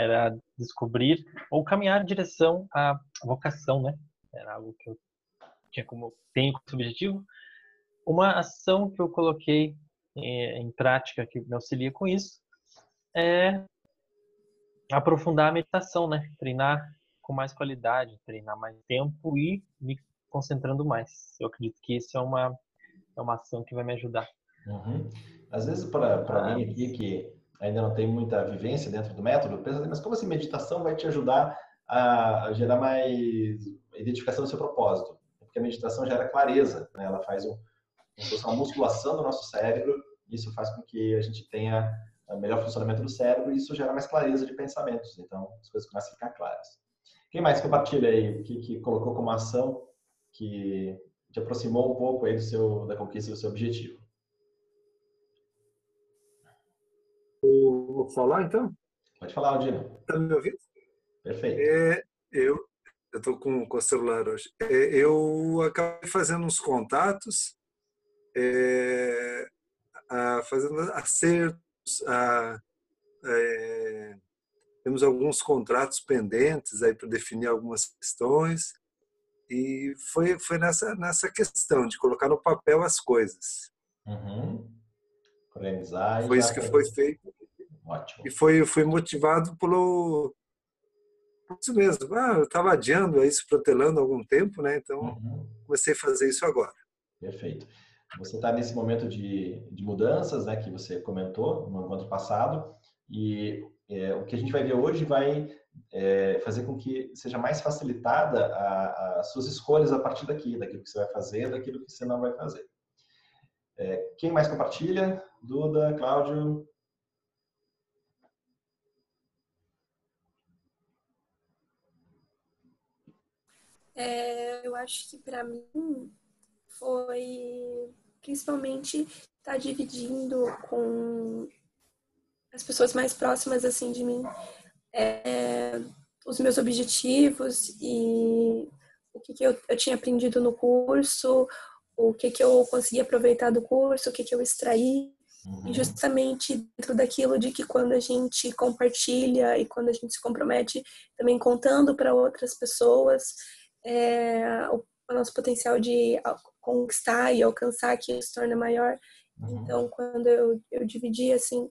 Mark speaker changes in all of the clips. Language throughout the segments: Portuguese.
Speaker 1: era descobrir ou caminhar em direção à vocação, né? Era algo que eu tinha como tenho como objetivo. Uma ação que eu coloquei eh, em prática que me auxilia com isso é aprofundar a meditação, né? Treinar com mais qualidade, treinar mais tempo e me concentrando mais. Eu acredito que isso é uma é uma ação que vai me ajudar.
Speaker 2: Uhum. Às vezes para ah, mim aqui que ainda não tem muita vivência dentro do método, pensa, assim, mas como assim meditação vai te ajudar a gerar mais identificação do seu propósito? Porque a meditação gera clareza, né? Ela faz um, uma musculação do nosso cérebro, isso faz com que a gente tenha melhor funcionamento do cérebro e isso gera mais clareza de pensamentos. Então, as coisas começam a ficar claras. Quem mais compartilha aí, que, que colocou como ação que te aproximou um pouco aí do seu, da conquista do seu objetivo?
Speaker 3: Vou falar então?
Speaker 2: Pode falar, Aldino.
Speaker 3: Está me ouvindo?
Speaker 2: Perfeito.
Speaker 3: É, eu estou com, com o celular hoje. É, eu acabei fazendo uns contatos, é, a, fazendo acertos, a, é, temos alguns contratos pendentes aí para definir algumas questões e foi foi nessa nessa questão de colocar no papel as coisas.
Speaker 2: Uhum. Organizar.
Speaker 3: Foi isso que foi feito.
Speaker 2: Ótimo.
Speaker 3: E foi foi motivado pelo isso mesmo. Ah, eu estava adiando isso, protelando algum tempo, né? Então uhum. comecei a fazer isso agora.
Speaker 2: Perfeito. Você está nesse momento de, de mudanças, né, que você comentou no encontro passado, e é, o que a gente vai ver hoje vai é, fazer com que seja mais facilitada as suas escolhas a partir daqui, daquilo que você vai fazer, daquilo que você não vai fazer. É, quem mais compartilha? Duda, Cláudio?
Speaker 4: É, eu acho que para mim foi principalmente estar tá dividindo com as pessoas mais próximas assim de mim é, os meus objetivos e o que, que eu, eu, tinha aprendido no curso, o que, que eu consegui aproveitar do curso, o que, que eu extraí. Uhum. E justamente dentro daquilo de que quando a gente compartilha e quando a gente se compromete também contando para outras pessoas, é, o, o nosso potencial de conquistar e alcançar aquilo se torna maior. Uhum. Então, quando eu, eu dividi, assim,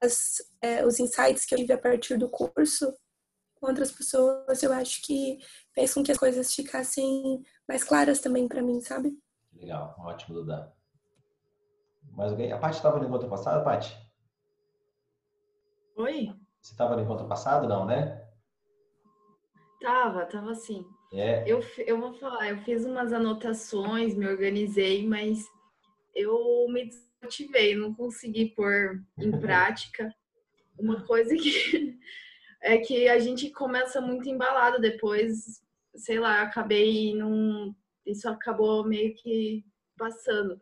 Speaker 4: as, é, os insights que eu tive a partir do curso com outras pessoas, eu acho que fez com que as coisas ficassem mais claras também para mim, sabe?
Speaker 2: Legal, ótimo, Duda. Mais alguém? A Paty estava no encontro passado, Paty?
Speaker 5: Oi?
Speaker 2: Você estava no encontro passado, não, né?
Speaker 5: Tava, tava sim.
Speaker 2: É.
Speaker 5: Eu, eu vou falar, eu fiz umas anotações, me organizei, mas eu me desmotivei, não consegui pôr em prática. Uma coisa que é que a gente começa muito embalado depois, sei lá, acabei num. Isso acabou meio que passando.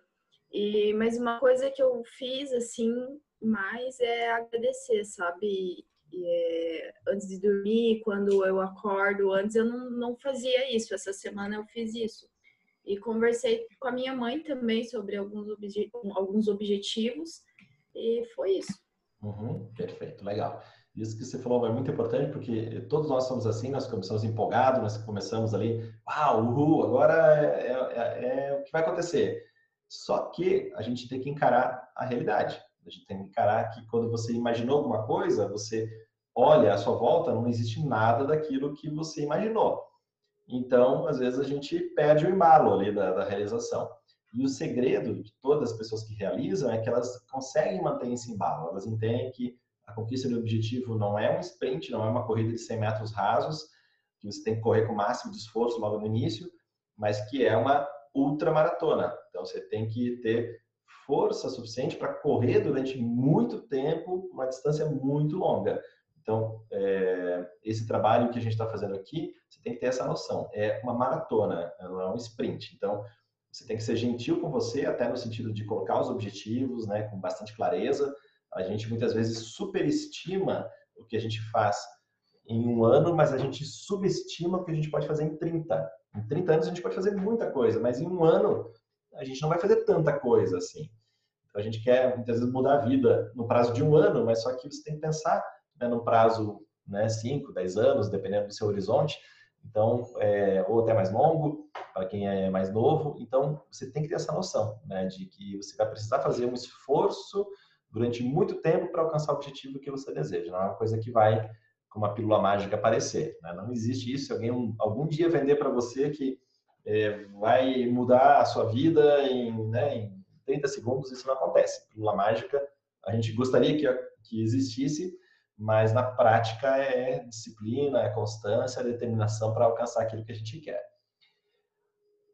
Speaker 5: E, mas uma coisa que eu fiz assim mais é agradecer, sabe? É, antes de dormir, quando eu acordo, antes eu não, não fazia isso. Essa semana eu fiz isso. E conversei com a minha mãe também sobre alguns, obje alguns objetivos e foi isso.
Speaker 2: Uhum, perfeito, legal. Isso que você falou é muito importante porque todos nós somos assim, nós começamos empolgados, nós começamos ali, uau, uhul, agora é, é, é, é o que vai acontecer. Só que a gente tem que encarar a realidade. A gente tem que encarar que quando você imaginou alguma coisa, você olha à sua volta, não existe nada daquilo que você imaginou. Então, às vezes, a gente perde o embalo ali da, da realização. E o segredo de todas as pessoas que realizam é que elas conseguem manter esse embalo. Elas entendem que a conquista do objetivo não é um sprint, não é uma corrida de 100 metros rasos, que você tem que correr com o máximo de esforço logo no início, mas que é uma ultramaratona. Então, você tem que ter força suficiente para correr durante muito tempo, uma distância muito longa. Então, é, esse trabalho que a gente está fazendo aqui, você tem que ter essa noção. É uma maratona, não é um sprint. Então, você tem que ser gentil com você, até no sentido de colocar os objetivos, né, com bastante clareza. A gente muitas vezes superestima o que a gente faz em um ano, mas a gente subestima o que a gente pode fazer em 30. Em 30 anos a gente pode fazer muita coisa, mas em um ano a gente não vai fazer tanta coisa assim. Então, a gente quer muitas vezes mudar a vida no prazo de um ano, mas só que você tem que pensar né, no prazo né, 5, 10 anos, dependendo do seu horizonte, então, é, ou até mais longo, para quem é mais novo. Então, você tem que ter essa noção, né, de que você vai precisar fazer um esforço durante muito tempo para alcançar o objetivo que você deseja. Não é uma coisa que vai com uma pílula mágica aparecer. Né? Não existe isso. Se alguém um, algum dia vender para você que é, vai mudar a sua vida em, né, em 30 segundos, isso não acontece. Pílula mágica, a gente gostaria que, que existisse, mas na prática é disciplina, é constância, é determinação para alcançar aquilo que a gente quer.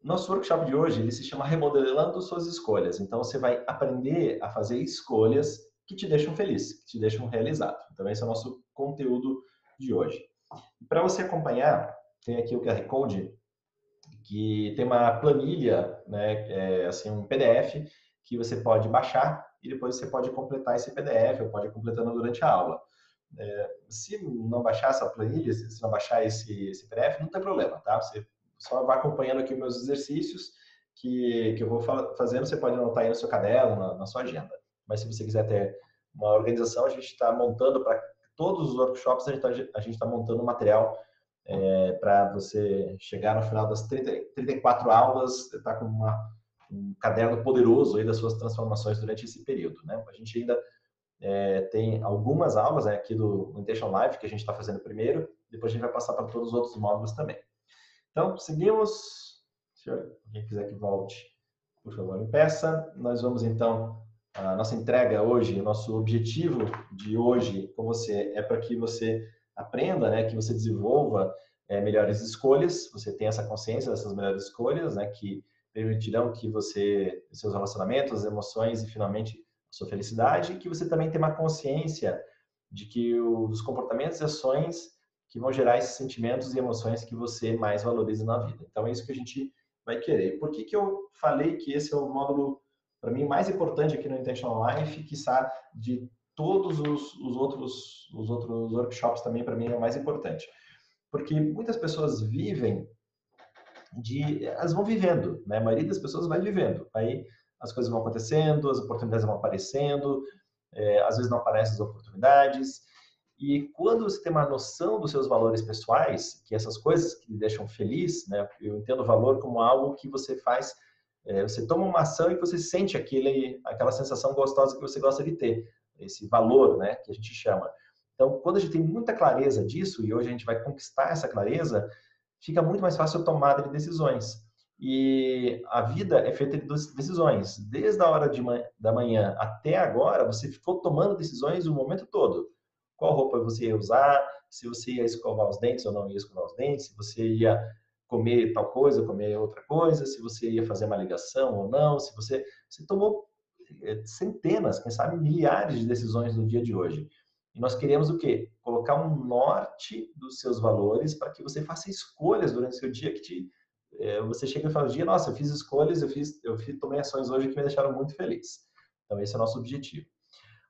Speaker 2: Nosso workshop de hoje ele se chama Remodelando Suas Escolhas. Então você vai aprender a fazer escolhas que te deixam feliz, que te deixam realizado. Então esse é o nosso conteúdo de hoje. Para você acompanhar, tem aqui o QR Code que tem uma planilha, né, é, assim um PDF que você pode baixar e depois você pode completar esse PDF ou pode ir completando durante a aula. É, se não baixar essa planilha, se não baixar esse, esse PDF, não tem problema, tá? Você só vai acompanhando aqui meus exercícios que, que eu vou fazendo, você pode anotar aí no seu caderno, na, na sua agenda. Mas se você quiser ter uma organização, a gente está montando para todos os workshops, a gente está tá montando material é, para você chegar no final das 30, 34 aulas, estar tá com uma, um caderno poderoso aí das suas transformações durante esse período. Né? A gente ainda é, tem algumas aulas né, aqui do Intention Live que a gente está fazendo primeiro, depois a gente vai passar para todos os outros módulos também. Então, seguimos. Se alguém quiser que volte, por favor, peça. Nós vamos então, a nossa entrega hoje, o nosso objetivo de hoje com você é para que você aprenda, né, que você desenvolva é, melhores escolhas, você tenha essa consciência dessas melhores escolhas, né, que permitirão que você, seus relacionamentos, emoções e finalmente sua felicidade, e que você também tenha uma consciência de que os comportamentos e ações que vão gerar esses sentimentos e emoções que você mais valoriza na vida. Então é isso que a gente vai querer. Por que, que eu falei que esse é o módulo, para mim, mais importante aqui no Intentional Life, que está de todos os, os, outros, os outros workshops também, para mim, é o mais importante. Porque muitas pessoas vivem de... Elas vão vivendo, né? A maioria das pessoas vai vivendo. Aí as coisas vão acontecendo, as oportunidades vão aparecendo, é, às vezes não aparecem as oportunidades, e quando você tem uma noção dos seus valores pessoais, que essas coisas que lhe deixam feliz, né? Eu entendo o valor como algo que você faz, é, você toma uma ação e você sente aquele, aquela sensação gostosa que você gosta de ter, esse valor, né? Que a gente chama. Então, quando a gente tem muita clareza disso, e hoje a gente vai conquistar essa clareza, fica muito mais fácil a tomada de decisões. E a vida é feita de decisões. Desde a hora de man da manhã até agora, você ficou tomando decisões o momento todo qual roupa você ia usar, se você ia escovar os dentes ou não ia escovar os dentes, se você ia comer tal coisa, comer outra coisa, se você ia fazer uma ligação ou não, se você, você tomou centenas, quem sabe milhares de decisões no dia de hoje. E nós queremos o quê? Colocar um norte dos seus valores para que você faça escolhas durante o seu dia que te, é, você chega e fala, dia, nossa, eu fiz escolhas, eu fiz, eu fiz, tomei ações hoje que me deixaram muito feliz. Então esse é o nosso objetivo.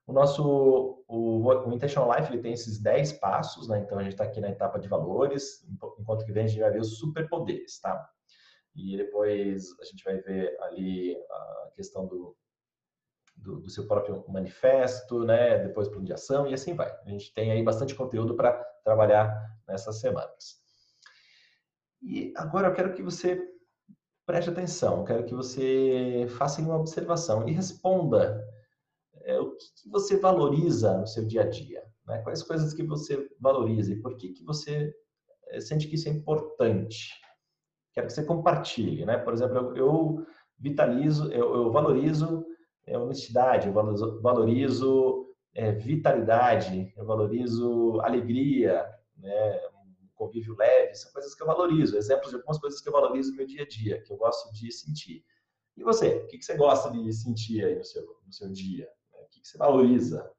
Speaker 2: O nosso o, o Intentional Life ele tem esses 10 passos, né? Então a gente está aqui na etapa de valores, enquanto que vem a gente vai ver os superpoderes, tá? E depois a gente vai ver ali a questão do, do, do seu próprio manifesto, né? Depois plano de ação e assim vai. A gente tem aí bastante conteúdo para trabalhar nessas semanas. E agora eu quero que você preste atenção, quero que você faça uma observação e responda é, o que, que, você valoriza no seu dia a dia? Né? Quais coisas que você valoriza e por que, que você é, sente que isso é importante? Quero que você compartilhe, né? Por exemplo, eu, eu vitalizo, eu, eu valorizo é, honestidade, eu valorizo, é, vitalidade, eu valorizo alegria, né? convívio leve, são coisas que eu valorizo, exemplos de algumas coisas que eu valorizo no meu dia a dia, que eu gosto de sentir. E você, o que você gosta de sentir aí no seu, no seu dia? que você valoriza,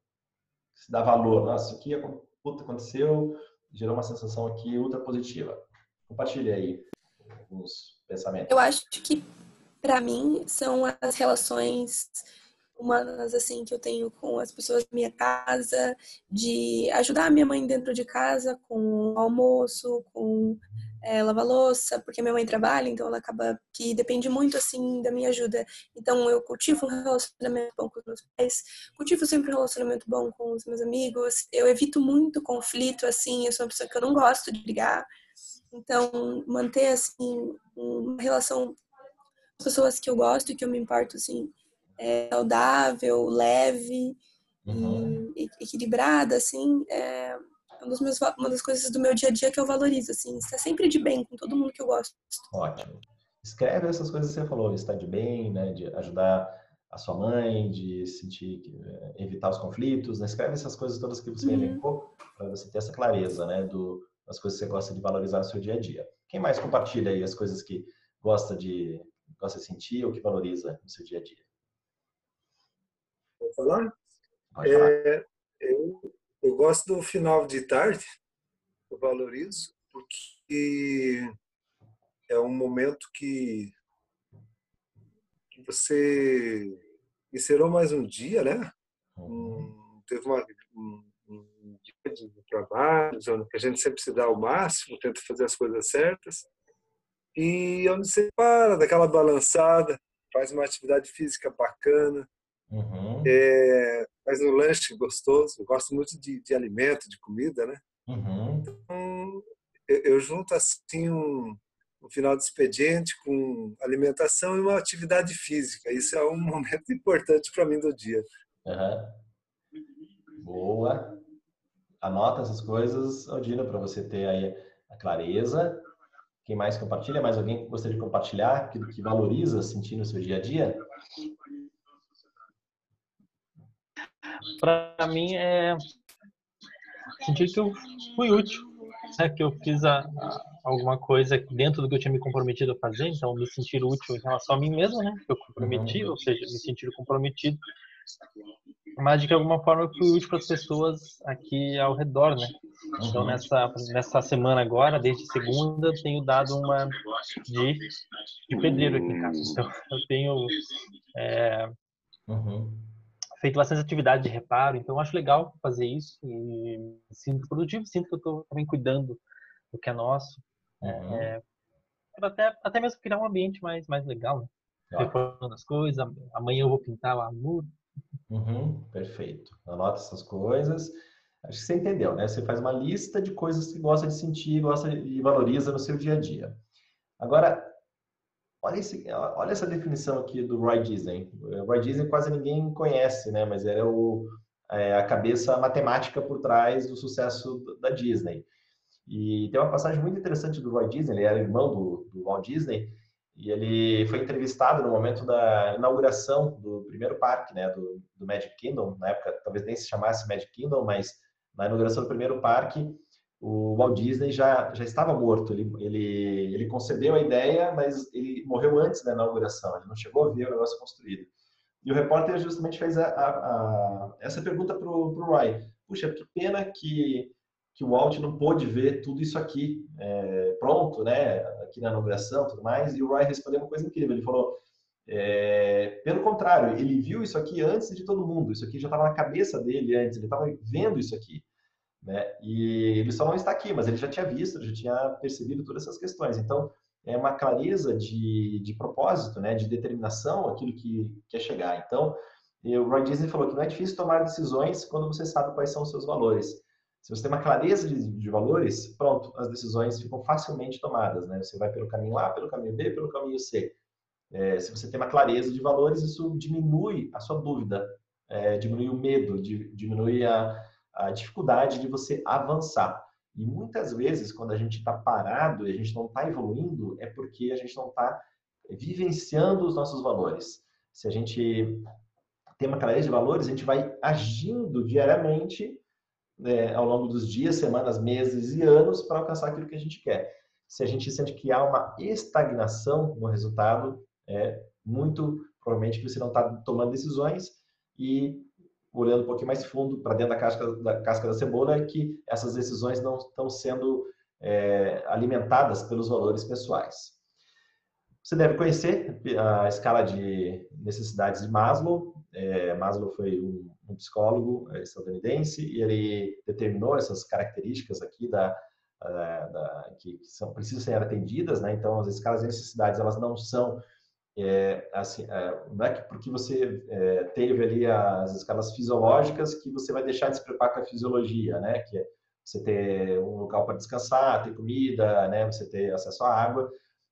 Speaker 2: que se dá valor. Nossa, isso aqui aconteceu, gerou uma sensação aqui ultra positiva. Compartilhe aí alguns pensamentos.
Speaker 4: Eu acho que, para mim, são as relações humanas assim que eu tenho com as pessoas da minha casa, de ajudar a minha mãe dentro de casa com almoço, com é, lavar louça, porque minha mãe trabalha, então ela acaba que depende muito assim da minha ajuda. Então eu cultivo um relacionamento bom com os meus pais, cultivo sempre um relacionamento bom com os meus amigos. Eu evito muito conflito assim, eu sou uma pessoa que eu não gosto de brigar. Então manter assim uma relação pessoas que eu gosto e que eu me importo assim, é, saudável, leve uhum. e equilibrada assim, é, é uma das, uma das coisas do meu dia a dia que eu valorizo, assim, estar sempre de bem com todo mundo que eu gosto.
Speaker 2: Ótimo. Escreve essas coisas que você falou, estar de bem, né, de ajudar a sua mãe, de sentir, eh, evitar os conflitos, né? Escreve essas coisas todas que você uhum. elencou para você ter essa clareza, né, do, das coisas que você gosta de valorizar no seu dia a dia. Quem mais compartilha aí as coisas que gosta de gosta de sentir ou que valoriza no seu dia a dia?
Speaker 3: Vou falar? Pode falar. É, eu eu gosto do final de tarde, eu valorizo, porque é um momento que, que você encerrou mais um dia, né? Um, teve uma, um, um, dia de trabalho, que a gente sempre se dá o máximo, tenta fazer as coisas certas. E onde você para, daquela balançada, faz uma atividade física bacana, Uhum. É, faz um lanche gostoso. Eu gosto muito de, de alimento, de comida, né? Uhum. Então, eu, eu, junto assim um, um, final de expediente com alimentação e uma atividade física. Isso é um momento importante para mim do dia.
Speaker 2: Uhum. Boa. Anota essas coisas, Aldina, para você ter aí a clareza. Quem mais compartilha? Mais alguém que gostaria de compartilhar, que, que valoriza sentir no seu dia a dia?
Speaker 1: para mim é sentir que eu fui útil, né? que eu fiz a, a, alguma coisa dentro do que eu tinha me comprometido a fazer, então me sentir útil em relação a mim mesmo, né? Que eu comprometi, uhum. ou seja, me sentir comprometido, mas de que alguma forma eu fui útil para as pessoas aqui ao redor, né? Então uhum. nessa nessa semana agora, desde segunda, tenho dado uma de, de pedreiro aqui em casa. Então eu tenho é, uhum feito bastante atividade de reparo, então acho legal fazer isso e me sinto produtivo, sinto que eu estou também cuidando do que é nosso. Uhum. É, até, até mesmo criar um ambiente mais, mais legal, né? Reformando as coisas, amanhã eu vou pintar lá no muro.
Speaker 2: Uhum, perfeito. Anota essas coisas. Acho que você entendeu, né? Você faz uma lista de coisas que gosta de sentir, gosta e valoriza no seu dia a dia. Agora, Olha, esse, olha essa definição aqui do Roy Disney. O Roy Disney quase ninguém conhece, né? Mas é, o, é a cabeça matemática por trás do sucesso da Disney. E tem uma passagem muito interessante do Roy Disney, ele era irmão do, do Walt Disney, e ele foi entrevistado no momento da inauguração do primeiro parque, né, do, do Magic Kingdom, na época talvez nem se chamasse Magic Kingdom, mas na inauguração do primeiro parque, o Walt Disney já, já estava morto. Ele, ele, ele concebeu a ideia, mas ele morreu antes da inauguração. Ele não chegou a ver o negócio construído. E o repórter justamente fez a, a, a, essa pergunta para o Roy. Puxa, que pena que, que o Walt não pôde ver tudo isso aqui é, pronto, né? Aqui na inauguração tudo mais. E o Roy respondeu uma coisa incrível. Ele falou, é, pelo contrário, ele viu isso aqui antes de todo mundo. Isso aqui já estava na cabeça dele antes. Ele estava vendo isso aqui. Né? E ele só não está aqui, mas ele já tinha visto, já tinha percebido todas essas questões. Então, é uma clareza de, de propósito, né? de determinação, aquilo que quer chegar. Então, o Roy Disney falou que não é difícil tomar decisões quando você sabe quais são os seus valores. Se você tem uma clareza de, de valores, pronto, as decisões ficam facilmente tomadas. Né? Você vai pelo caminho A, pelo caminho B, pelo caminho C. É, se você tem uma clareza de valores, isso diminui a sua dúvida, é, diminui o medo, diminui a, a dificuldade de você avançar. E muitas vezes, quando a gente está parado e a gente não está evoluindo, é porque a gente não está vivenciando os nossos valores. Se a gente tem uma clareza de valores, a gente vai agindo diariamente né, ao longo dos dias, semanas, meses e anos para alcançar aquilo que a gente quer. Se a gente sente que há uma estagnação no resultado, é muito provavelmente que você não está tomando decisões e olhando um pouquinho mais fundo para dentro da casca, da casca da cebola, é que essas decisões não estão sendo é, alimentadas pelos valores pessoais. Você deve conhecer a escala de necessidades de Maslow. É, Maslow foi um, um, psicólogo é, estadunidense e ele determinou essas características aqui da, uh, da, que, são, precisam ser atendidas, né? Então, as escalas de necessidades, elas não são é, assim, é, não é que porque você é, teve ali as escalas fisiológicas que você vai deixar de se preocupar com a fisiologia, né? Que é você ter um local para descansar, ter comida, né? Você ter acesso à água,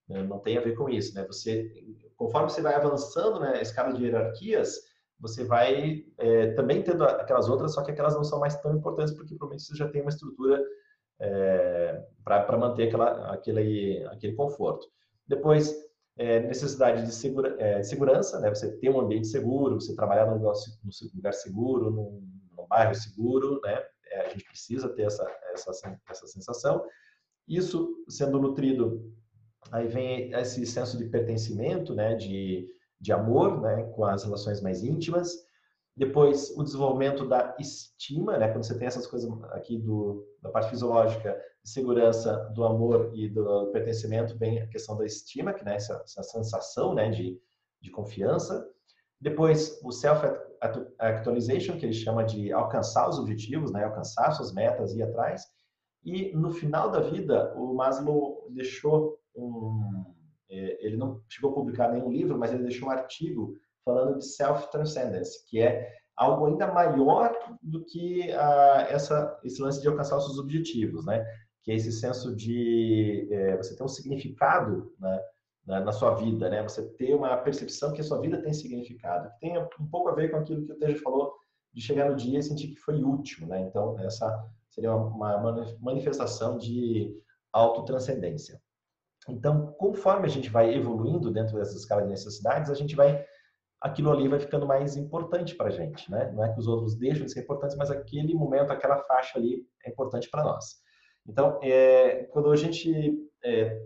Speaker 2: né? não tem a ver com isso, né? Você, conforme você vai avançando, né? Escala de hierarquias, você vai é, também tendo aquelas outras, só que aquelas não são mais tão importantes porque provavelmente você já tem uma estrutura é, para manter aquela, aquele, aquele conforto. Depois, é, necessidade de segura, é, segurança, né? Você ter um ambiente seguro, você trabalhar num lugar, seguro, num, num bairro seguro, né? É, a gente precisa ter essa, essa, essa sensação. Isso sendo nutrido, aí vem esse senso de pertencimento, né? De de amor, né, com as relações mais íntimas. Depois, o desenvolvimento da estima, né, quando você tem essas coisas aqui do, da parte fisiológica, de segurança, do amor e do pertencimento, vem a questão da estima, que né, essa, essa sensação né, de, de confiança. Depois, o self-actualization, que ele chama de alcançar os objetivos, né, alcançar suas metas e ir atrás. E no final da vida, o Maslow deixou um, é, ele não chegou a publicar nenhum livro, mas ele deixou um artigo falando de self-transcendence, que é algo ainda maior do que uh, essa, esse lance de alcançar os seus objetivos, né? Que é esse senso de é, você ter um significado né? na, na, sua vida, né? Você ter uma percepção que a sua vida tem significado, que tem um pouco a ver com aquilo que o Tejo falou de chegar no dia e sentir que foi útil, né? Então essa seria uma, uma manifestação de autotranscendência. Então, conforme a gente vai evoluindo dentro dessa escala de necessidades, a gente vai aquilo ali vai ficando mais importante para a gente, né? Não é que os outros deixam de ser importantes, mas aquele momento, aquela faixa ali é importante para nós. Então, é, quando a gente é,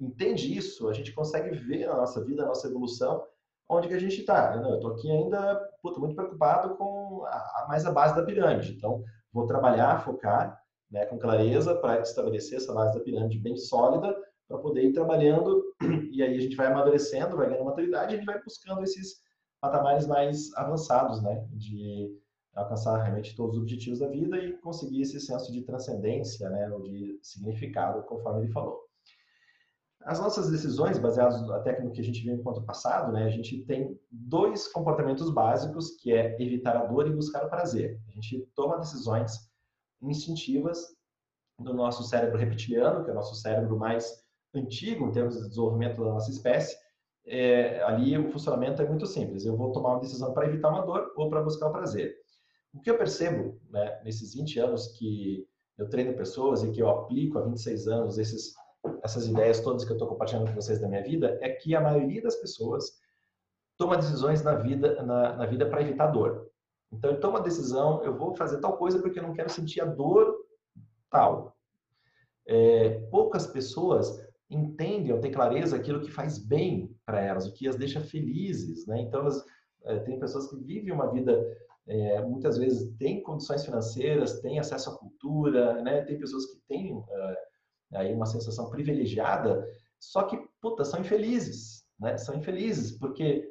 Speaker 2: entende isso, a gente consegue ver a nossa vida, a nossa evolução, onde que a gente está. Eu estou aqui ainda puta, muito preocupado com a, a, mais a base da pirâmide. Então, vou trabalhar, focar né, com clareza para estabelecer essa base da pirâmide bem sólida, para poder ir trabalhando e aí a gente vai amadurecendo, vai ganhando maturidade e a gente vai buscando esses patamares mais avançados, né, de alcançar realmente todos os objetivos da vida e conseguir esse senso de transcendência, né, ou de significado, conforme ele falou. As nossas decisões, baseadas até no que a gente viu enquanto passado, né, a gente tem dois comportamentos básicos, que é evitar a dor e buscar o prazer. A gente toma decisões instintivas do nosso cérebro reptiliano, que é o nosso cérebro mais antigo em termos de desenvolvimento da nossa espécie, é, ali o funcionamento é muito simples. Eu vou tomar uma decisão para evitar uma dor ou para buscar o prazer. O que eu percebo né, nesses 20 anos que eu treino pessoas e que eu aplico há 26 anos esses, essas ideias todas que eu estou compartilhando com vocês da minha vida é que a maioria das pessoas toma decisões na vida na, na vida para evitar dor. Então eu tomo a decisão, eu vou fazer tal coisa porque eu não quero sentir a dor tal. É, poucas pessoas entendem ou têm clareza aquilo que faz bem para elas, o que as deixa felizes, né? Então, elas, é, tem pessoas que vivem uma vida, é, muitas vezes, têm condições financeiras, têm acesso à cultura, né? Tem pessoas que têm é, aí uma sensação privilegiada, só que, puta, são infelizes, né? São infelizes, porque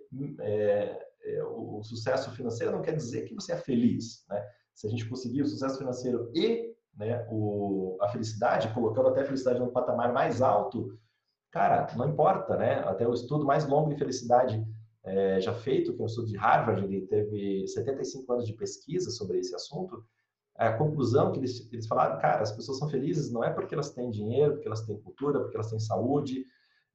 Speaker 2: o, o sucesso financeiro não quer dizer que você é feliz, né? Se a gente conseguir o sucesso financeiro e né, o, a felicidade, colocando até a felicidade no patamar mais alto, cara, não importa, né? Até o estudo mais longo de felicidade é, já feito, que é o estudo de Harvard, ele teve 75 anos de pesquisa sobre esse assunto. A conclusão que eles, eles falaram, cara, as pessoas são felizes não é porque elas têm dinheiro, porque elas têm cultura, porque elas têm saúde,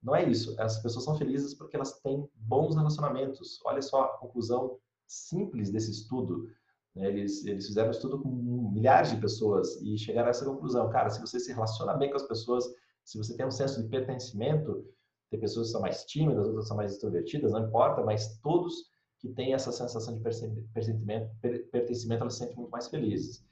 Speaker 2: não é isso. As pessoas são felizes porque elas têm bons relacionamentos. Olha só a conclusão simples desse estudo. Né? Eles, eles fizeram um estudo com milhares de pessoas e chegaram a essa conclusão. Cara, se você se relaciona bem com as pessoas, se você tem um senso de pertencimento, tem pessoas que são mais tímidas, outras são mais extrovertidas, não importa, mas todos que têm essa sensação de pertencimento, pertencimento elas se sentem muito mais felizes.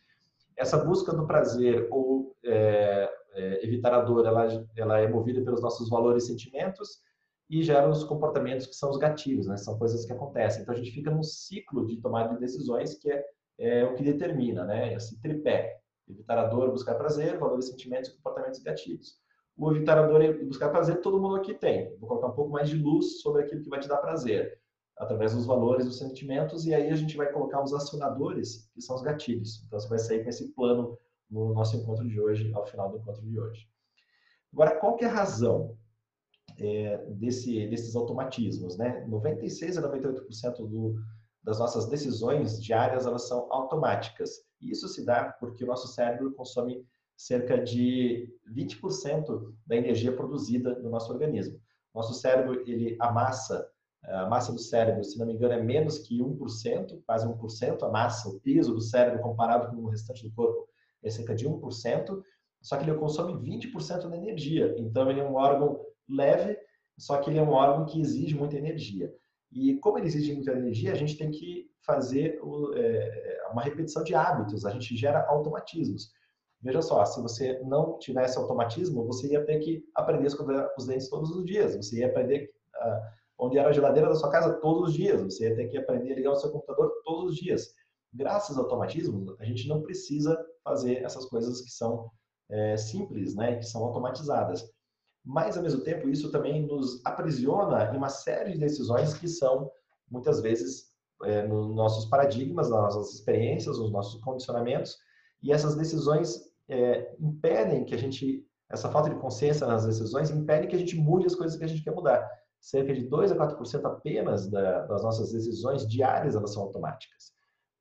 Speaker 2: Essa busca do prazer ou é, é, evitar a dor, ela, ela é movida pelos nossos valores e sentimentos e gera os comportamentos que são os gatilhos, né? São coisas que acontecem. Então a gente fica num ciclo de tomada de decisões que é, é o que determina, né? Esse tripé: evitar a dor, buscar prazer, valores, sentimentos comportamentos gatilhos. O evitar a dor e buscar prazer todo mundo aqui tem. Vou colocar um pouco mais de luz sobre aquilo que vai te dar prazer, através dos valores, dos sentimentos, e aí a gente vai colocar os acionadores, que são os gatilhos. Então você vai sair com esse plano no nosso encontro de hoje, ao final do encontro de hoje. Agora, qual que é a razão é, desse, desses automatismos? Né? 96 a 98% do, das nossas decisões diárias elas são automáticas. E isso se dá porque o nosso cérebro consome cerca de 20% da energia produzida no nosso organismo. Nosso cérebro, ele a massa, a massa do cérebro, se não me engano, é menos que 1%, quase 1%, a massa, o peso do cérebro comparado com o restante do corpo é cerca de 1%, só que ele consome 20% da energia. Então, ele é um órgão leve, só que ele é um órgão que exige muita energia. E como ele exige muita energia, a gente tem que fazer é, uma repetição de hábitos, a gente gera automatismos. Veja só, se você não tivesse automatismo, você ia ter que aprender a escovar os dentes todos os dias, você ia aprender uh, onde era a geladeira da sua casa todos os dias, você ia ter que aprender a ligar o seu computador todos os dias. Graças ao automatismo, a gente não precisa fazer essas coisas que são é, simples, né, que são automatizadas. Mas, ao mesmo tempo, isso também nos aprisiona em uma série de decisões que são, muitas vezes, é, nos nossos paradigmas, nas nossas experiências, nos nossos condicionamentos, e essas decisões é, impedem que a gente, essa falta de consciência nas decisões, impede que a gente mude as coisas que a gente quer mudar. Cerca de 2 a 4% apenas da, das nossas decisões diárias elas são automáticas.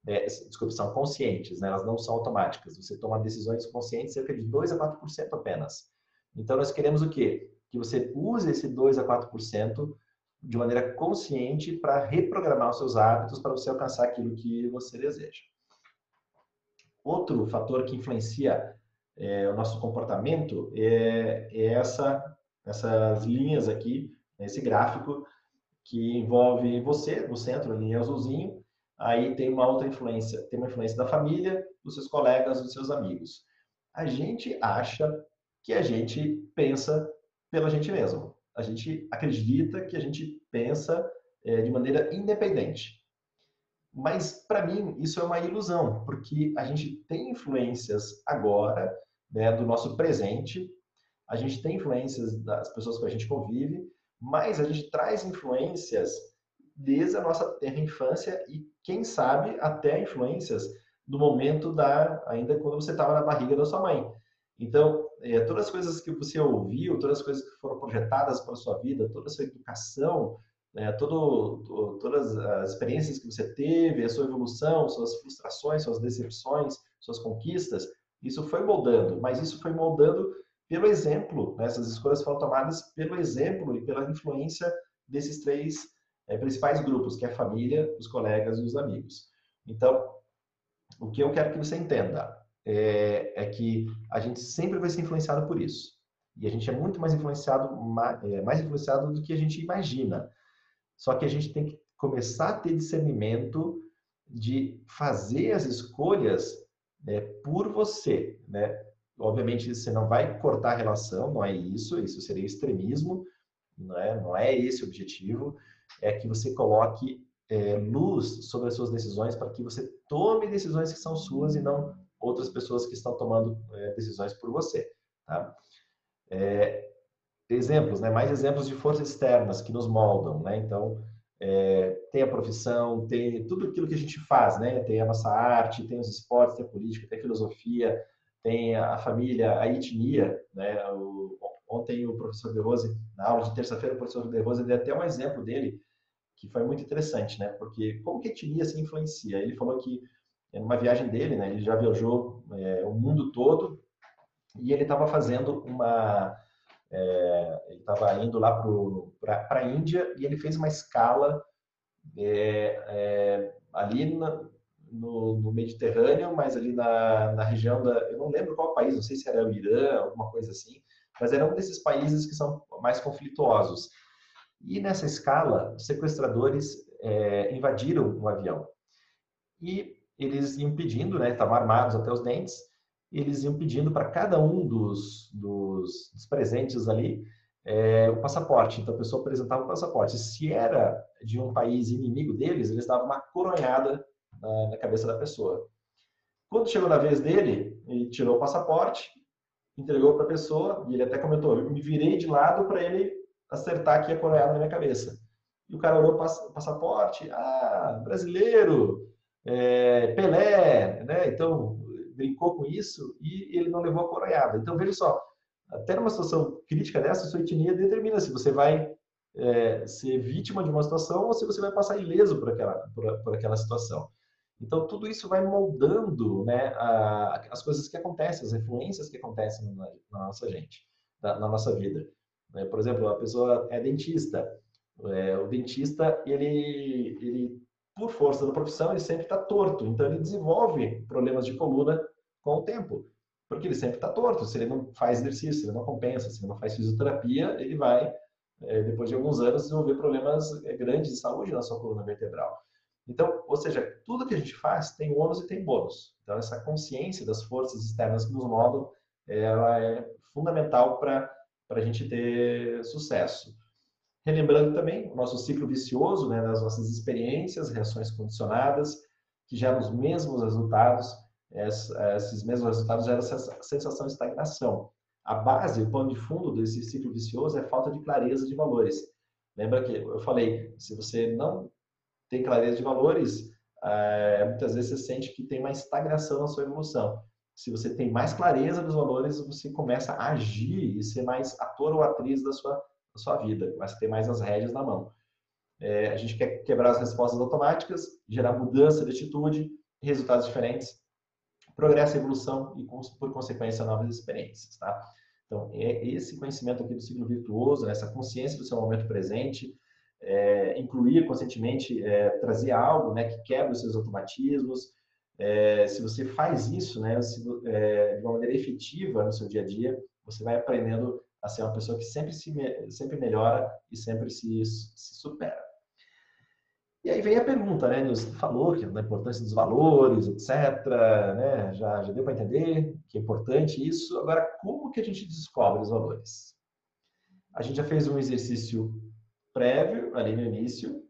Speaker 2: É, desculpe, são conscientes, né? elas não são automáticas. Você toma decisões conscientes cerca de 2 a 4% apenas. Então, nós queremos o quê? Que você use esse 2 a 4% de maneira consciente para reprogramar os seus hábitos para você alcançar aquilo que você deseja. Outro fator que influencia é, o nosso comportamento é, é essa, essas linhas aqui, esse gráfico que envolve você, no centro, a linha azulzinho, aí tem uma outra influência, tem uma influência da família, dos seus colegas, dos seus amigos. A gente acha que a gente pensa pela gente mesmo. A gente acredita que a gente pensa é, de maneira independente. Mas, para mim, isso é uma ilusão, porque a gente tem influências agora né, do nosso presente, a gente tem influências das pessoas que a gente convive, mas a gente traz influências desde a nossa terra infância e, quem sabe, até influências do momento da ainda quando você estava na barriga da sua mãe. Então, é, todas as coisas que você ouviu, todas as coisas que foram projetadas para a sua vida, toda a sua educação, né, todo, todas as experiências que você teve, a sua evolução, suas frustrações, suas decepções, suas conquistas, isso foi moldando, mas isso foi moldando pelo exemplo, né, essas escolhas foram tomadas pelo exemplo e pela influência desses três é, principais grupos, que é a família, os colegas e os amigos. Então, o que eu quero que você entenda é, é que a gente sempre vai ser influenciado por isso. E a gente é muito mais influenciado, é, mais influenciado do que a gente imagina. Só que a gente tem que começar a ter discernimento de fazer as escolhas né, por você, né? Obviamente você não vai cortar a relação, não é isso, isso seria extremismo, não é, não é esse o objetivo, é que você coloque é, luz sobre as suas decisões para que você tome decisões que são suas e não outras pessoas que estão tomando é, decisões por você, tá? É, exemplos, né? Mais exemplos de forças externas que nos moldam, né? Então, é, tem a profissão, tem tudo aquilo que a gente faz, né? Tem a nossa arte, tem os esportes, tem a política, tem a filosofia, tem a família, a etnia, né? O, ontem o professor De Rose, na aula de terça-feira, o professor De Rose deu até um exemplo dele que foi muito interessante, né? Porque como que a etnia se influencia? Ele falou que numa viagem dele, né? Ele já viajou é, o mundo todo e ele estava fazendo uma é, ele estava indo lá para a Índia e ele fez uma escala é, é, ali na, no, no, Mediterrâneo, mas ali na, na região da. Eu não lembro qual país, não sei se era o Irã, alguma coisa assim, mas era um desses países que são mais conflituosos. E nessa escala, os sequestradores é, invadiram o avião. E eles iam pedindo, né, estavam armados até os dentes, eles iam pedindo para cada um dos, dos, dos presentes ali é, o passaporte. Então a pessoa apresentava o passaporte. Se era de um país inimigo deles, eles davam uma coronhada na, na cabeça da pessoa. Quando chegou na vez dele, ele tirou o passaporte, entregou para a pessoa e ele até comentou: eu me virei de lado para ele acertar aqui a coronhada na minha cabeça. E o cara olhou o passaporte, ah, brasileiro, é, Pelé, né? Então brincou com isso e ele não levou a coroiada. Então, veja só, até numa situação crítica dessa, sua etnia determina se você vai é, ser vítima de uma situação ou se você vai passar ileso por aquela, por, por aquela situação. Então, tudo isso vai moldando né, a, as coisas que acontecem, as influências que acontecem na, na nossa gente, na, na nossa vida. É, por exemplo, a pessoa é dentista. É, o dentista, ele, ele, por força da profissão, ele sempre está torto. Então, ele desenvolve problemas de coluna com o tempo. Porque ele sempre está torto. Se ele não faz exercício, se ele não compensa, se ele não faz fisioterapia, ele vai, é, depois de alguns anos, desenvolver problemas é, grandes de saúde na sua coluna vertebral. Então, ou seja, tudo que a gente faz tem ônus e tem bônus. Então, essa consciência das forças externas que nos moldam, ela é fundamental para a gente ter sucesso. Relembrando também o nosso ciclo vicioso, né, das nossas experiências, reações condicionadas, que geram os mesmos resultados, esses mesmos resultados geram essa sensação de estagnação. A base, o pano de fundo desse ciclo vicioso é a falta de clareza de valores. Lembra que eu falei, se você não tem clareza de valores, é, muitas vezes você sente que tem uma estagnação na sua evolução. Se você tem mais clareza dos valores, você começa a agir e ser mais ator ou atriz da sua, sua vida, começa a ter mais as rédeas na mão. É, a gente quer quebrar as respostas automáticas, gerar mudança de atitude, resultados diferentes, progresso evolução e, por consequência, novas experiências. Tá? Então, é esse conhecimento aqui do ciclo virtuoso, essa consciência do seu momento presente, é, incluir conscientemente, é, trazer algo né, que quebra os seus automatismos. É, se você faz isso né, se, é, de uma maneira efetiva no seu dia a dia, você vai aprendendo a ser uma pessoa que sempre, se, sempre melhora e sempre se, se supera. E aí vem a pergunta, né? Você falou que da importância dos valores, etc. Né? Já, já deu para entender que é importante isso. Agora, como que a gente descobre os valores? A gente já fez um exercício prévio ali no início.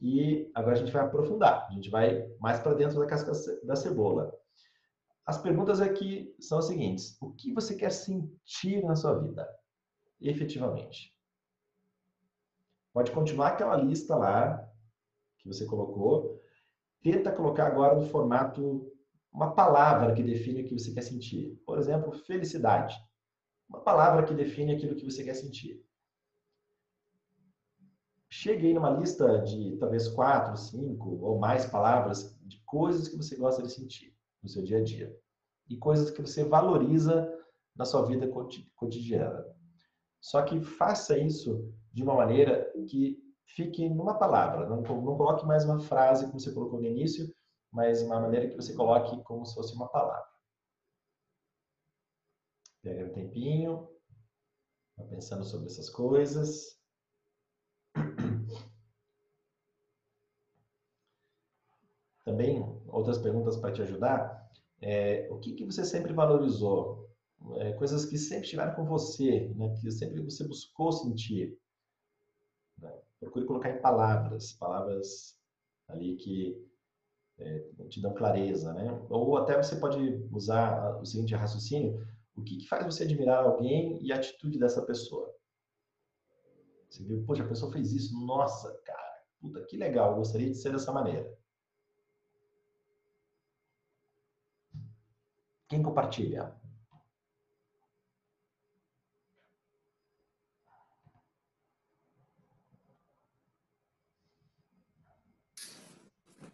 Speaker 2: E agora a gente vai aprofundar. A gente vai mais para dentro da casca da cebola. As perguntas aqui são as seguintes: o que você quer sentir na sua vida, efetivamente? Pode continuar aquela lista lá que você colocou. Tenta colocar agora no formato uma palavra que define o que você quer sentir. Por exemplo, felicidade. Uma palavra que define aquilo que você quer sentir. Cheguei numa lista de talvez quatro, cinco ou mais palavras de coisas que você gosta de sentir no seu dia a dia e coisas que você valoriza na sua vida cotidiana. Só que faça isso de uma maneira que fique numa palavra. Não, não coloque mais uma frase como você colocou no início, mas uma maneira que você coloque como se fosse uma palavra. Pega um tempinho, pensando sobre essas coisas. Também, outras perguntas para te ajudar. É, o que, que você sempre valorizou? É, coisas que sempre estiveram com você, né? que sempre você buscou sentir. Né? Procure colocar em palavras, palavras ali que é, te dão clareza, né? Ou até você pode usar o seguinte raciocínio: o que, que faz você admirar alguém e a atitude dessa pessoa? Você viu, poxa, a pessoa fez isso, nossa, cara, puta, que legal, gostaria de ser dessa maneira. Quem compartilha?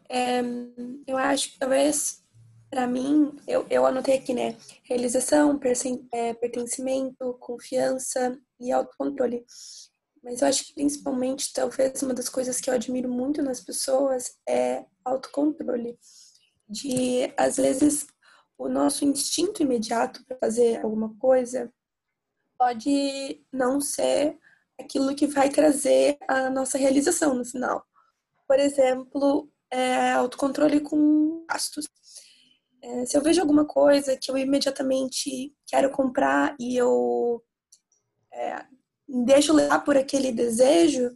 Speaker 4: É, eu acho que talvez, para mim, eu, eu anotei aqui, né? Realização, é, pertencimento, confiança e autocontrole. Mas eu acho que principalmente, talvez, uma das coisas que eu admiro muito nas pessoas é autocontrole. De, às vezes, o nosso instinto imediato para fazer alguma coisa pode não ser aquilo que vai trazer a nossa realização no final. Por exemplo, é, autocontrole com gastos. É, se eu vejo alguma coisa que eu imediatamente quero comprar e eu é, deixo levar por aquele desejo,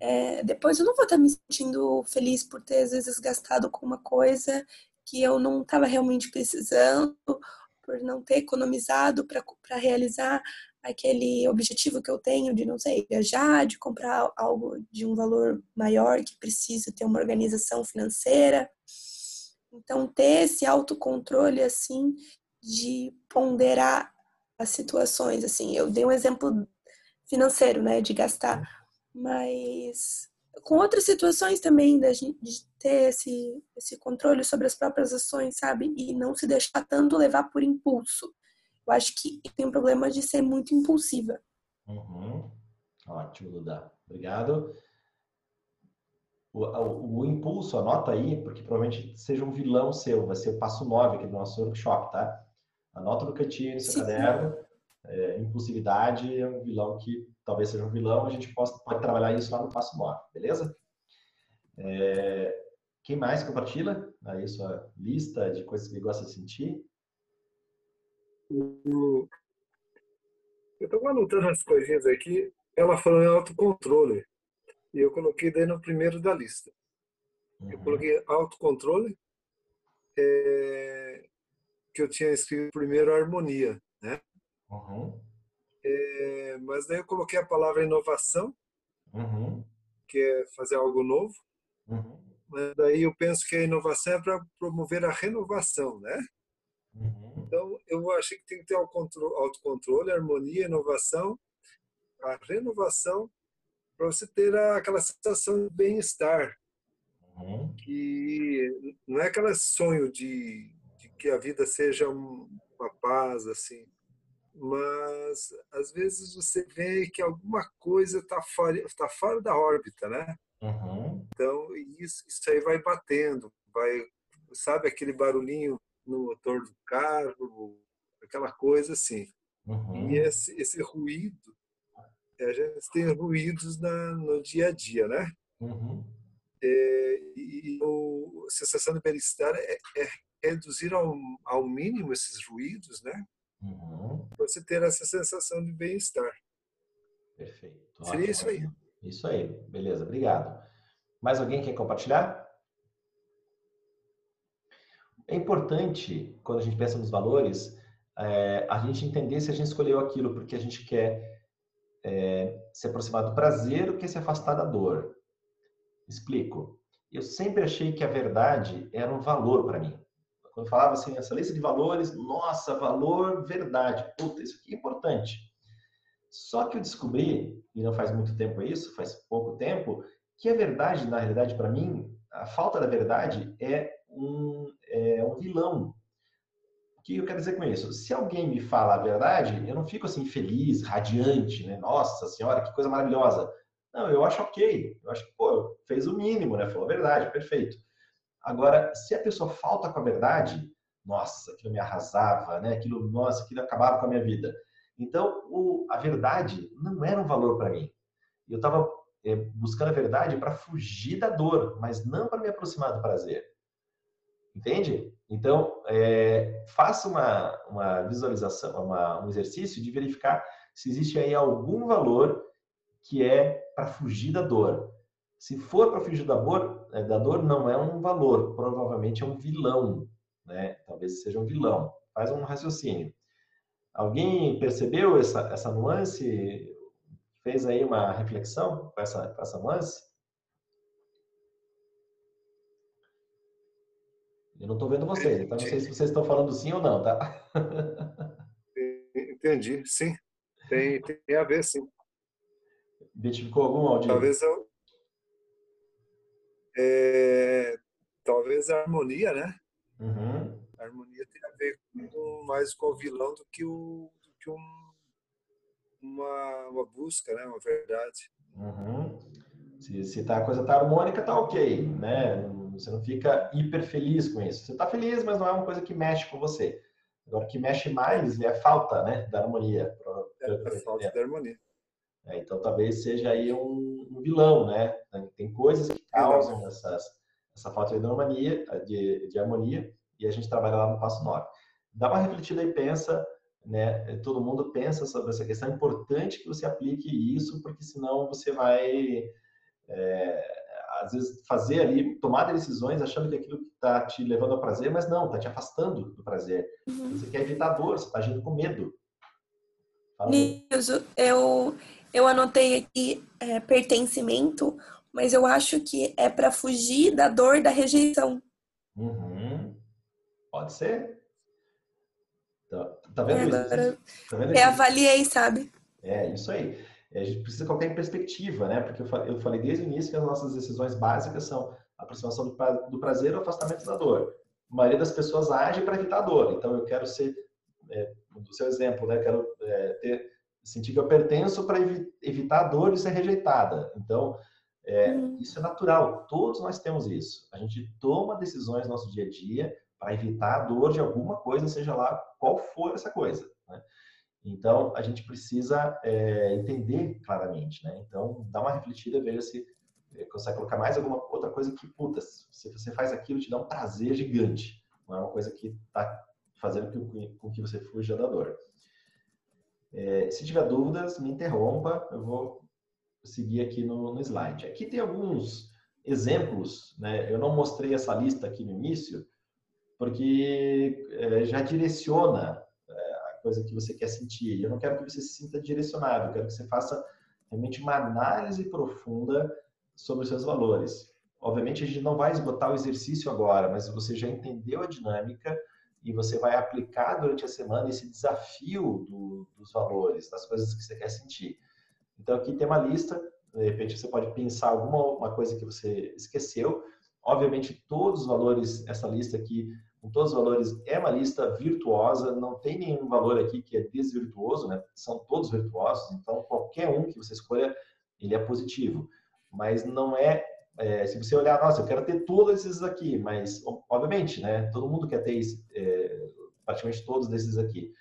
Speaker 4: é, depois eu não vou estar me sentindo feliz por ter às vezes gastado com uma coisa que eu não estava realmente precisando, por não ter economizado para realizar aquele objetivo que eu tenho de, não sei, viajar, de comprar algo de um valor maior que precisa ter uma organização financeira. Então, ter esse autocontrole, assim, de ponderar as situações, assim. Eu dei um exemplo financeiro, né, de gastar, mas com outras situações também, da gente, de ter esse, esse controle sobre as próprias ações, sabe? E não se deixar tanto levar por impulso. Eu acho que tem um problema de ser muito impulsiva.
Speaker 2: Uhum. Ótimo, Duda. Obrigado. O, o, o, impulso, anota aí, porque provavelmente seja um vilão seu, vai ser o passo 9 aqui do nosso workshop, tá? Anota no cantinho, no seu Sim. caderno. É, impulsividade é um vilão que talvez seja um vilão, a gente possa, pode trabalhar isso lá no passo 9, beleza? É, quem mais compartilha aí sua lista de coisas que gosta de sentir?
Speaker 3: Eu estou anotando as coisinhas aqui. Ela falou em autocontrole. E eu coloquei daí no primeiro da lista. Uhum. Eu coloquei autocontrole, é, que eu tinha escrito primeiro harmonia, né?
Speaker 2: Uhum.
Speaker 3: É, mas daí eu coloquei a palavra inovação,
Speaker 2: uhum.
Speaker 3: que é fazer algo novo.
Speaker 2: Uhum.
Speaker 3: Mas daí eu penso que a inovação é para promover a renovação, né?
Speaker 2: Uhum.
Speaker 3: Então eu achei que tem que ter autocontrole, harmonia, inovação, a renovação para você ter aquela sensação de bem-estar.
Speaker 2: Uhum.
Speaker 3: Que não é aquele sonho de, de que a vida seja uma paz, assim. Mas, às vezes, você vê que alguma coisa está fora, tá fora da órbita, né?
Speaker 2: Uhum.
Speaker 3: Então, isso, isso aí vai batendo. vai Sabe aquele barulhinho no motor do carro? Aquela coisa assim.
Speaker 2: Uhum.
Speaker 3: E esse, esse ruído a gente tem ruídos na, no dia a dia, né?
Speaker 2: Uhum.
Speaker 3: É, e a sensação de bem-estar é, é, reduzir ao, ao mínimo esses ruídos, né?
Speaker 2: Uhum.
Speaker 3: Você ter essa sensação de bem-estar.
Speaker 2: Perfeito.
Speaker 3: Seria ótimo, isso aí.
Speaker 2: Isso aí, beleza, obrigado. Mais alguém quer compartilhar? É importante, quando a gente pensa nos valores, é, a gente entender se a gente escolheu aquilo porque a gente quer é, se aproximar do prazer do que se afastar da dor. Explico. Eu sempre achei que a verdade era um valor para mim. Quando falava assim, essa lista de valores, nossa, valor, verdade. Puta, isso aqui é importante. Só que eu descobri, e não faz muito tempo isso, faz pouco tempo, que a verdade, na realidade, para mim, a falta da verdade é um, é um vilão que eu quero dizer com isso? Se alguém me fala a verdade, eu não fico assim feliz, radiante, né? Nossa senhora, que coisa maravilhosa. Não, eu acho ok. Eu acho que, pô, fez o mínimo, né? Falou a verdade, perfeito. Agora, se a pessoa falta com a verdade, nossa, aquilo me arrasava, né? Aquilo, nossa, aquilo acabava com a minha vida. Então, o, a verdade não era um valor para mim. Eu estava é, buscando a verdade para fugir da dor, mas não para me aproximar do prazer. Entende? Então, é, faça uma, uma visualização, uma, um exercício de verificar se existe aí algum valor que é para fugir da dor. Se for para fugir da dor, é, da dor, não é um valor, provavelmente é um vilão, né? Talvez seja um vilão. Faz um raciocínio. Alguém percebeu essa, essa nuance? Fez aí uma reflexão com essa, com essa nuance? Eu não estou vendo vocês, então não sei se vocês estão falando sim ou não, tá?
Speaker 3: Entendi, sim. Tem, tem a ver, sim.
Speaker 2: Identificou algum áudio?
Speaker 3: Talvez eu. É, talvez a harmonia, né?
Speaker 2: Uhum.
Speaker 3: A harmonia tem a ver com, mais com o vilão do que, o, do que um, uma, uma busca, né? Uma verdade.
Speaker 2: Uhum. Se, se tá, a coisa tá harmônica, tá ok, né? Você não fica hiper feliz com isso. Você tá feliz, mas não é uma coisa que mexe com você. Agora, o que mexe mais é a falta, né, da harmonia.
Speaker 3: É, a falta da harmonia.
Speaker 2: É, então, talvez seja aí um, um, vilão, né? Tem coisas que causam essas, essa falta de harmonia, de, de harmonia, e a gente trabalha lá no passo 9. Dá uma refletida e pensa, né? Todo mundo pensa sobre essa questão. É importante que você aplique isso, porque senão você vai é, às vezes fazer ali, tomar decisões achando que aquilo está te levando ao prazer, mas não, está te afastando do prazer. Uhum. Você quer evitar dor, você está agindo com medo.
Speaker 4: Nilson, eu, eu anotei aqui é, pertencimento, mas eu acho que é para fugir da dor da rejeição.
Speaker 2: Uhum. Pode ser? Tá, tá vendo
Speaker 4: É, agora
Speaker 2: isso? Tá vendo
Speaker 4: reavaliei, sabe?
Speaker 2: É, isso aí. A gente precisa colocar em perspectiva, né? Porque eu falei, eu falei desde o início que as nossas decisões básicas são aproximação do pra- do prazer ou afastamento da dor. A maioria das pessoas age para evitar a dor. Então, eu quero ser, é, do seu exemplo, né? Eu quero é, ter, sentir que eu pertenço para evitar a dor de ser rejeitada. Então, é,
Speaker 4: Uhum.
Speaker 2: isso é natural. Todos nós temos isso. A gente toma decisões no nosso dia a dia para evitar a dor de alguma coisa, seja lá qual for essa coisa. Né? Então, a gente precisa é, entender claramente, né? Então, dá uma refletida, veja se é, consegue colocar mais alguma outra coisa que, puta, se você faz aquilo, te dá um prazer gigante. Não é uma coisa que está fazendo com que, com que você fuja da dor. É, se tiver dúvidas, me interrompa, eu vou seguir aqui no, no slide. Aqui tem alguns exemplos, né? Eu não mostrei essa lista aqui no início, porque é, já direciona é, a coisa que você quer sentir. Eu não quero que você se sinta direcionado, eu quero que você faça realmente uma análise profunda sobre os seus valores. Obviamente, a gente não vai esgotar o exercício agora, mas você já entendeu a dinâmica e você vai aplicar durante a semana esse desafio do, dos valores, das coisas que você quer sentir. Então, aqui tem uma lista, de repente você pode pensar alguma uma coisa que você esqueceu. Obviamente, todos os valores, essa lista aqui, com todos os valores, é uma lista virtuosa, não tem nenhum valor aqui que é desvirtuoso, né? São todos virtuosos, então qualquer um que você escolha, ele é positivo. Mas não é, é se você olhar, nossa, eu quero ter todos esses aqui, mas obviamente, né? Todo mundo quer ter é, praticamente todos desses aqui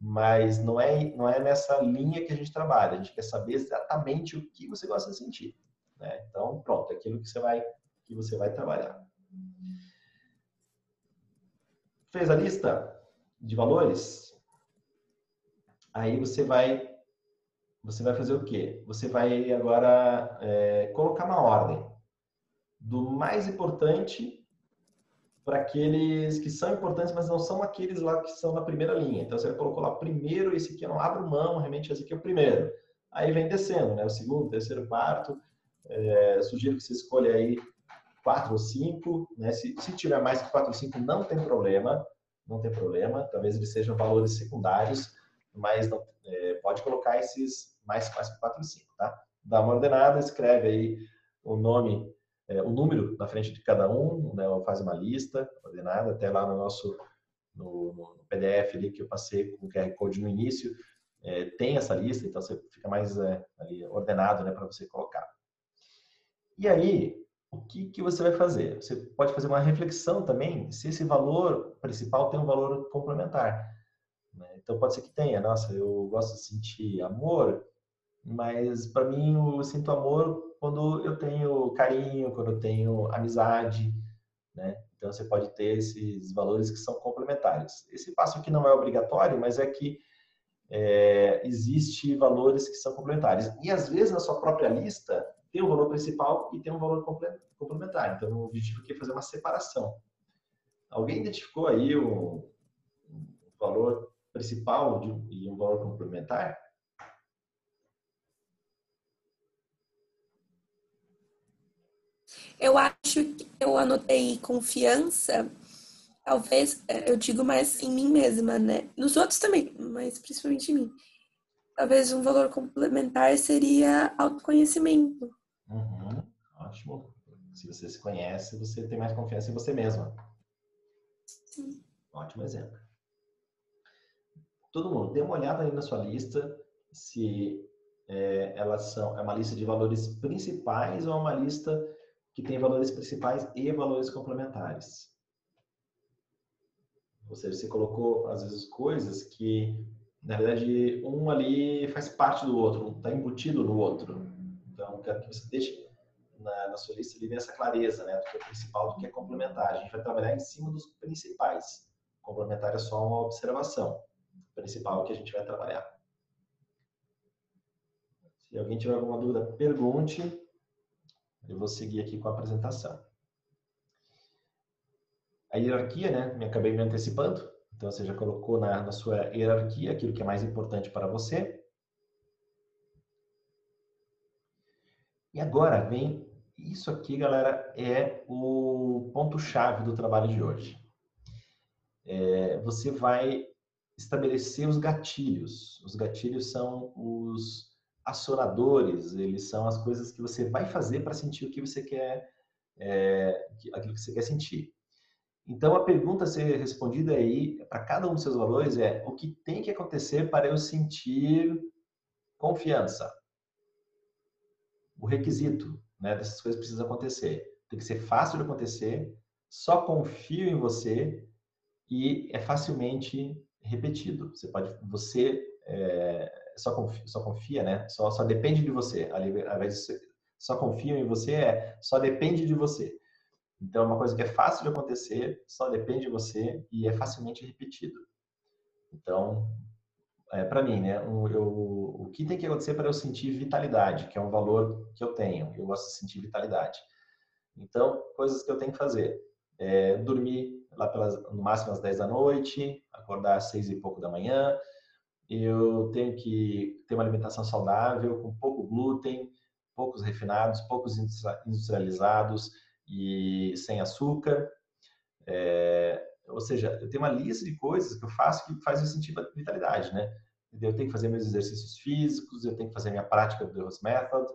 Speaker 2: mas não é não é nessa linha que a gente trabalha. A gente quer saber exatamente o que você gosta de sentir. Né? Então, pronto, é aquilo que você vai que você vai trabalhar. Fez a lista de valores? Aí você vai você vai fazer o quê? Você vai agora é, colocar uma ordem do mais importante para aqueles que são importantes, mas não são aqueles lá que são na primeira linha. Então, você colocou lá primeiro, esse aqui eu não abro mão, realmente esse aqui é o primeiro. Aí vem descendo, né? O segundo, terceiro, quarto. É, sugiro que você escolha aí quatro ou cinco, né? Se, se tiver mais que quatro ou cinco, não tem problema, não tem problema. Talvez eles sejam valores secundários, mas não, é, pode colocar esses mais, mais que quatro ou cinco, tá? Dá uma ordenada, escreve aí o nome é, o número na frente de cada um, né, faz uma lista ordenada, até lá no nosso no, no, PDF ali que eu passei com o QR Code no início, é, tem essa lista, então você fica mais é, ali, ordenado né, para você colocar. E aí, o que, que você vai fazer? Você pode fazer uma reflexão também se esse valor principal tem um valor complementar. Né? Então, pode ser que tenha, nossa, eu gosto de sentir amor, mas para mim eu sinto amor quando eu tenho carinho, quando eu tenho amizade, né? Então você pode ter esses valores que são complementares. Esse passo aqui não é obrigatório, mas é que é, existe valores que são complementares. E às vezes na sua própria lista tem um valor principal e tem um valor complementar. Então o objetivo aqui é fazer uma separação. Alguém identificou aí o valor principal de, e um valor complementar?
Speaker 4: Eu acho que eu anotei confiança, talvez eu digo mais em mim mesma, né? Nos outros também, mas principalmente em mim. Talvez um valor complementar seria autoconhecimento.
Speaker 2: Uhum, ótimo. Se você se conhece, você tem mais confiança em você mesma.
Speaker 4: Sim.
Speaker 2: Ótimo exemplo. Todo mundo, dê uma olhada aí na sua lista se é, elas são é uma lista de valores principais ou uma lista que tem valores principais e valores complementares. Ou seja, você colocou, às vezes, coisas que, na verdade, um ali faz parte do outro, está embutido no outro. Então, quero que você deixe na, na sua lista ali nessa clareza, né, do que é principal, do que é complementar. A gente vai trabalhar em cima dos principais. Complementar é só uma observação. O principal é que a gente vai trabalhar. Se alguém tiver alguma dúvida, pergunte. Eu vou seguir aqui com a apresentação. A hierarquia, né? Me acabei me antecipando. Então, você já colocou na, na sua hierarquia aquilo que é mais importante para você. E agora vem isso aqui, galera, é o ponto-chave do trabalho de hoje. é, você vai estabelecer os gatilhos. Os gatilhos são os acionadores, eles são as coisas que você vai fazer para sentir o que você quer, é, aquilo que você quer sentir. Então, a pergunta a ser respondida aí, para cada um dos seus valores, é o que tem que acontecer para eu sentir confiança? O requisito né, dessas coisas precisa acontecer. Tem que ser fácil de acontecer, só confio em você e é facilmente repetido. Você pode, você é, só, confia, só confia, né? Só, só depende de você. Ao invés de só confio em você, é só depende de você. Então, é uma coisa que é fácil de acontecer, só depende de você e é facilmente repetido. Então, é, para mim, né, um, eu, o que tem que acontecer para eu sentir vitalidade, que é um valor que eu tenho. Eu gosto de sentir vitalidade. Então, coisas que eu tenho que fazer. É, dormir lá pelas, no máximo às 10 da noite, acordar às 6 e pouco da manhã. Eu tenho que ter uma alimentação saudável, com pouco glúten, poucos refinados, poucos industrializados e sem açúcar. É, ou seja, eu tenho uma lista de coisas que eu faço que faz eu sentir vitalidade, né? Eu tenho que fazer meus exercícios físicos, eu tenho que fazer minha prática do Rose Method.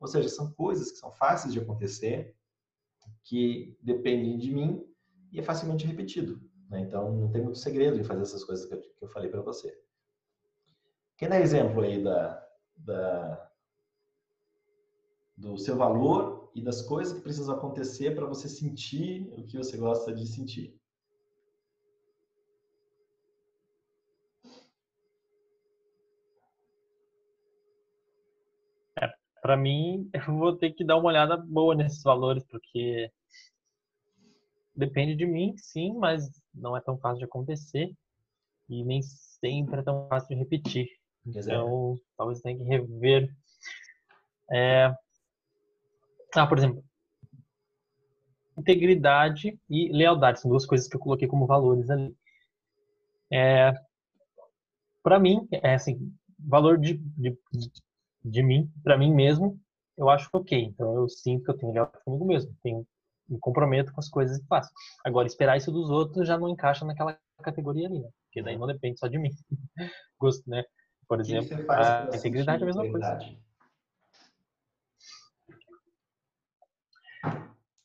Speaker 2: Ou seja, são coisas que são fáceis de acontecer, que dependem de mim e é facilmente repetido. Né? Então, não tem muito segredo em fazer essas coisas que eu, que eu falei para você. Quem dá exemplo aí da, da, do seu valor e das coisas que precisam acontecer para você sentir o que você gosta de sentir?
Speaker 1: É, para mim, eu vou ter que dar uma olhada boa nesses valores, porque depende de mim, sim, mas não é tão fácil de acontecer e nem sempre é tão fácil de repetir. Então, talvez tenha que rever. É... Ah, por exemplo, integridade e lealdade são duas coisas que eu coloquei como valores ali. É... Para mim, é assim, valor de, de, de mim, para mim mesmo, eu acho ok. Então, eu sinto que eu tenho lealdade comigo mesmo. Tenho me comprometo com as coisas que faço. Agora, esperar isso dos outros já não encaixa naquela categoria ali, né? Porque daí não depende só de mim. Gosto, né? Por exemplo, a integridade é a mesma coisa.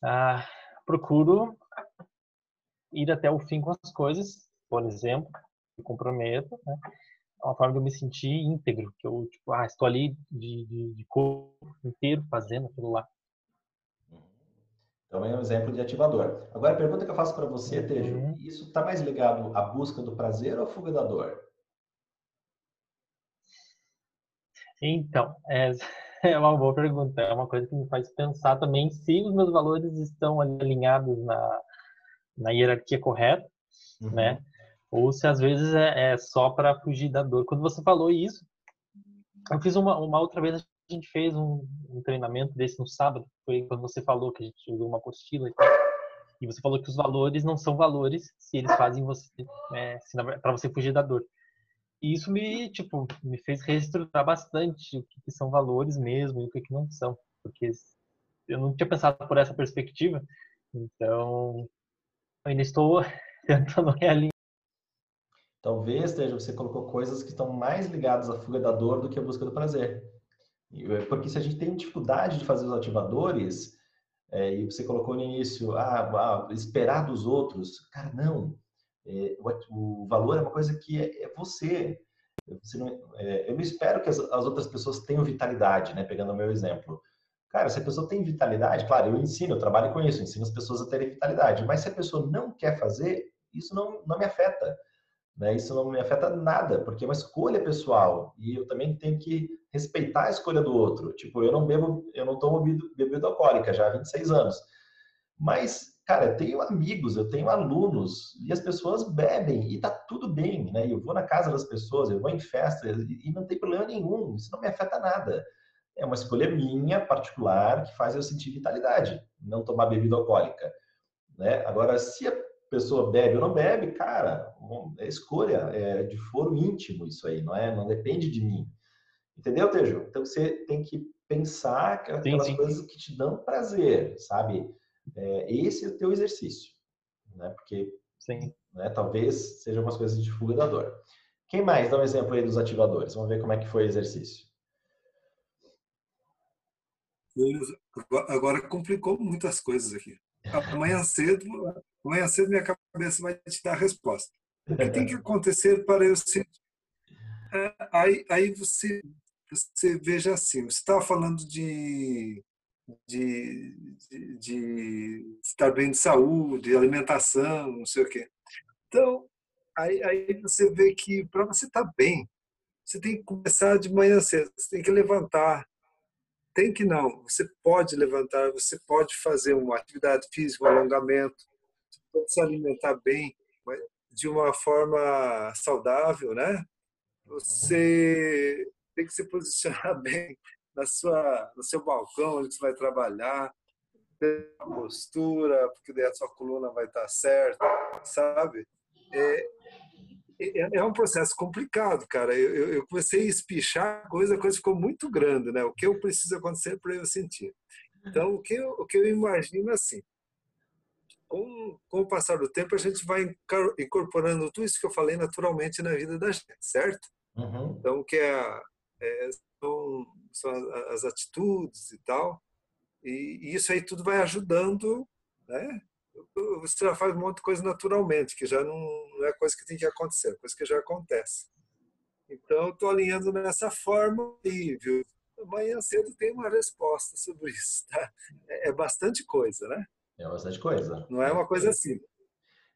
Speaker 1: Ah, procuro ir até o fim com as coisas, por exemplo, me comprometo, né? É uma forma de eu me sentir íntegro, que eu, tipo, ah, estou ali de, de, de corpo inteiro fazendo aquilo lá.
Speaker 2: Então, é um exemplo de ativador. Agora, a pergunta que eu faço para você, Tejo, uhum. isso está mais ligado à busca do prazer ou à fuga da dor?
Speaker 1: Então, é, é uma boa pergunta. É uma coisa que me faz pensar também se os meus valores estão alinhados na, na hierarquia correta, uhum. né? Ou se às vezes é, é só para fugir da dor. Quando você falou isso, eu fiz uma, uma outra vez, a gente fez um, um, treinamento desse no sábado, foi quando você falou que a gente usou uma apostila e tal. E você falou que os valores não são valores se eles fazem você, é, para você fugir da dor. E isso me, tipo, me fez reestruturar bastante o que, são valores mesmo e o que, não são. Porque eu não tinha pensado por essa perspectiva. Então, ainda estou tentando realinhar
Speaker 2: Talvez, esteja você colocou coisas que estão mais ligadas à fuga da dor do que à busca do prazer. É, porque se a gente tem dificuldade de fazer os ativadores, é, e você colocou no início, ah, ah esperar dos outros, cara, não. É, o, o, valor é uma coisa que é, é você. você não, é, eu não espero que as, as, outras pessoas tenham vitalidade, né? Pegando o meu exemplo. Cara, se a pessoa tem vitalidade, claro, eu ensino, eu trabalho com isso, ensino as pessoas a terem vitalidade. Mas se a pessoa não quer fazer, isso não, não me afeta. Né? Isso não me afeta nada, porque é uma escolha pessoal e eu também tenho que respeitar a escolha do outro. Tipo, eu não bebo, eu não tomo bebida alcoólica já há 26 anos. Mas, cara, eu tenho amigos, eu tenho alunos e as pessoas bebem e tá tudo bem, né? Eu vou na casa das pessoas, eu vou em festa e não tem problema nenhum, isso não me afeta nada. É uma escolha minha, particular, que faz eu sentir vitalidade, não tomar bebida alcoólica. Né? Agora, se a pessoa bebe ou não bebe, cara, é escolha, é de foro íntimo isso aí, não é? Não depende de mim. Entendeu, Tejo? Então você tem que pensar aquelas sim, sim. coisas que te dão prazer, sabe? É, esse é o teu exercício, né? Porque
Speaker 1: sim.
Speaker 2: né? Talvez sejam algumas coisas de fuga da dor. Quem mais dá um exemplo aí dos ativadores? Vamos ver como é que foi o exercício.
Speaker 3: Agora complicou muitas coisas aqui. Amanhã cedo, amanhã cedo minha cabeça vai te dar a resposta. O que tem que acontecer para eu ser. É, aí, aí você, você veja assim: você estava falando de, de, de, de, estar bem de saúde, alimentação, não sei o quê. Então, aí, aí você vê que para você estar bem, você tem que começar de manhã cedo, você tem que levantar. Tem que não, você pode levantar, você pode fazer uma atividade física, um alongamento, você pode se alimentar bem, de uma forma saudável, né? Você tem que se posicionar bem na sua, no seu balcão onde você vai trabalhar, ter a postura, porque daí a sua coluna vai estar certa, sabe? É, é, é um processo complicado, cara. Eu, eu comecei a espichar, a coisa, a coisa ficou muito grande, né? O que eu preciso acontecer para eu sentir. Então, o que eu, o que eu imagino é assim, com, com o passar do tempo, a gente vai incorporando tudo isso que eu falei naturalmente na vida da gente, certo? Uhum. Então, que é, é são, são, as atitudes e tal, e, e, isso aí tudo vai ajudando, né? Você já faz um monte de coisa naturalmente, que já não, não é coisa que tem que acontecer, é coisa que já acontece. Então, estou alinhando nessa forma e, viu? Amanhã cedo tem uma resposta sobre isso, tá? É, é bastante coisa, né?
Speaker 2: É bastante coisa.
Speaker 3: Não é uma coisa assim.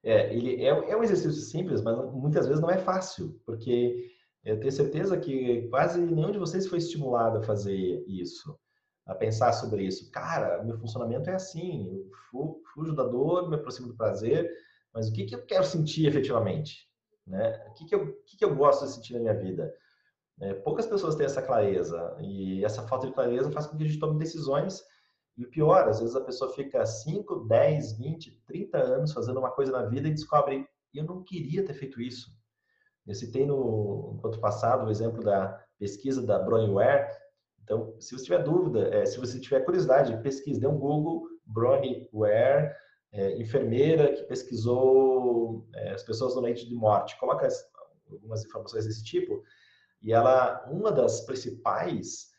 Speaker 2: É, ele é, é um exercício simples, mas muitas vezes não é fácil, porque eu tenho certeza que quase nenhum de vocês foi estimulado a fazer isso, a pensar sobre isso. Cara, meu funcionamento é assim, eu fujo da dor, me aproximo do prazer, mas o que, que eu quero sentir efetivamente? Né? O que, que, eu, o que, que eu gosto de sentir na minha vida? É, poucas pessoas têm essa clareza, e essa falta de clareza faz com que a gente tome decisões e o pior, às vezes a pessoa fica 5, 10, 20, 30 anos fazendo uma coisa na vida e descobre, eu não queria ter feito isso. Eu citei no encontro passado o exemplo da pesquisa da Bronware. Então, se você tiver dúvida, é, se você tiver curiosidade, pesquise, dê um Google, Bronware, é, enfermeira que pesquisou é, as pessoas no leite de morte. Coloca as, algumas informações desse tipo. E ela, uma das principais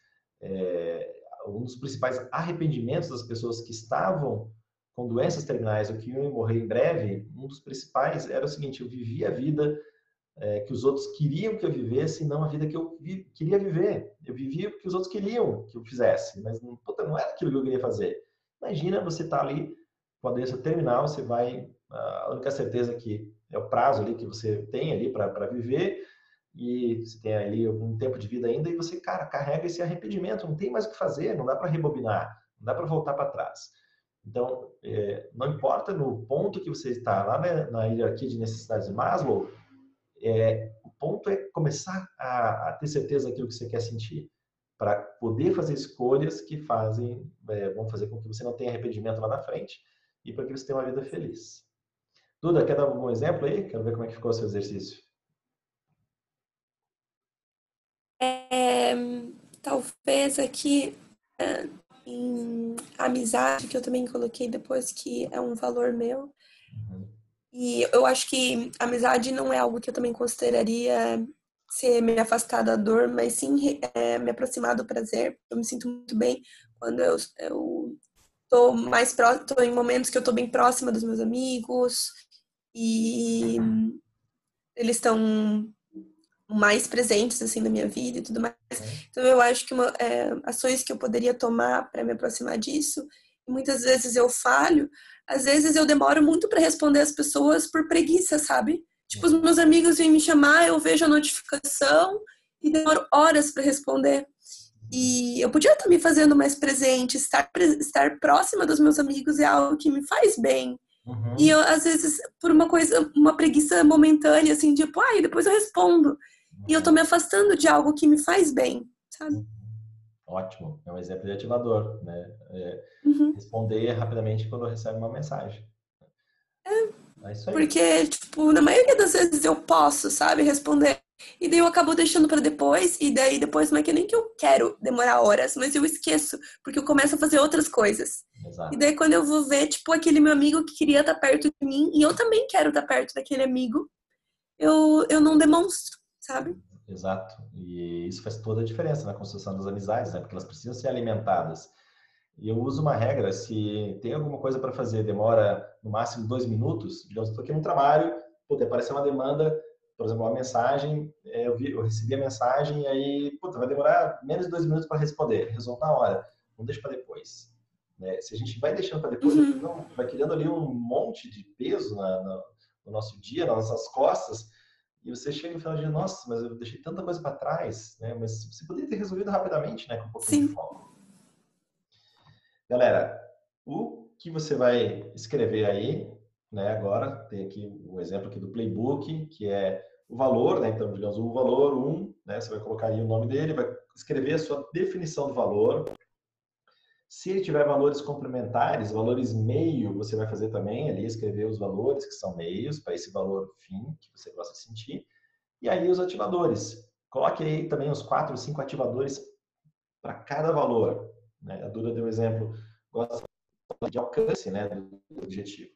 Speaker 2: um dos principais arrependimentos das pessoas que estavam com doenças terminais ou que iam morrer em breve, um dos principais era o seguinte: eu vivia a vida é, que os outros queriam que eu vivesse, e não a vida que eu vi, queria viver. Eu vivia o que os outros queriam que eu fizesse, mas puta, não era aquilo que eu queria fazer. Imagina você estar tá ali com a doença terminal, você vai, a única certeza que é o prazo ali que você tem ali para viver, e você tem ali algum tempo de vida ainda e você, cara, carrega esse arrependimento, não tem mais o que fazer, não dá para rebobinar, não dá para voltar para trás. Então, é, não importa no ponto que você está lá na, na hierarquia de necessidades de Maslow, é, o ponto é começar a, a, ter certeza daquilo que você quer sentir, para poder fazer escolhas que fazem, é, vão fazer com que você não tenha arrependimento lá na frente e para que você tenha uma vida feliz. Duda, quer dar algum exemplo aí? Quero ver como é que ficou o seu exercício.
Speaker 4: É, talvez aqui é, em amizade, que eu também coloquei depois, que é um valor meu. Uhum. E eu acho que amizade não é algo que eu também consideraria ser me afastar da dor, mas sim é, me aproximar do prazer. Eu me sinto muito bem quando eu, eu tô mais próximo, tô em momentos que eu tô bem próxima dos meus amigos e eles estão mais presentes assim na minha vida e tudo mais. É. Então eu acho que uma, é, ações que eu poderia tomar para me aproximar disso, muitas vezes eu falho, às vezes eu demoro muito para responder as pessoas por preguiça, sabe? Tipo, os meus amigos vêm me chamar, eu vejo a notificação e demoro horas para responder. E eu podia estar me fazendo mais presente, estar, estar próxima dos meus amigos é algo que me faz bem. Uhum. E eu, às vezes, por uma coisa, uma preguiça momentânea, assim, tipo, ai, depois eu respondo. E eu tô me afastando de algo que me faz bem, sabe?
Speaker 2: Ótimo, é um exemplo de ativador, né? É, uhum. Responder rapidamente quando recebe uma mensagem.
Speaker 4: É,
Speaker 2: É isso aí.
Speaker 4: Porque, tipo, na maioria das vezes eu posso, sabe, responder. E daí eu acabo deixando para depois, e daí depois não é que nem que eu quero demorar horas, mas eu esqueço, porque eu começo a fazer outras coisas.
Speaker 2: Exato.
Speaker 4: E daí quando eu vou ver, tipo, aquele meu amigo que queria estar perto de mim, e eu também quero estar perto daquele amigo, eu, eu não demonstro, sabe?
Speaker 2: Exato. E isso faz toda a diferença na construção das amizades, né? Porque elas precisam ser alimentadas. E eu uso uma regra, se tem alguma coisa para fazer, demora no máximo dois minutos, digamos, estou aqui no trabalho, pode aparecer uma demanda, por exemplo, uma mensagem, é, eu, vi, eu recebi a mensagem e aí, puta, vai demorar menos de dois minutos para responder, resolve na hora, não deixa para depois. Né? Se a gente vai deixando para depois,
Speaker 4: Uhum.
Speaker 2: não, vai criando ali um monte de peso na, na, no nosso dia, nas nossas costas, e você chega no final do dia, nossa, mas eu deixei tanta coisa para trás, né? Mas você poderia ter resolvido rapidamente, né? Com um pouquinho de
Speaker 4: Sim.
Speaker 2: foco. Galera, o que você vai escrever aí, né? Agora tem aqui um exemplo aqui do playbook, que é o valor, né? Então, digamos, o valor 1, um, né? Você vai colocar aí o nome dele, vai escrever a sua definição do valor. Se ele tiver valores complementares, valores meio, você vai fazer também ali, escrever os valores que são meios para esse valor fim que você gosta de sentir. E aí os ativadores. Coloque aí também os quatro, cinco ativadores para cada valor. Né? A Duda deu um exemplo, gosta de alcance né, do objetivo.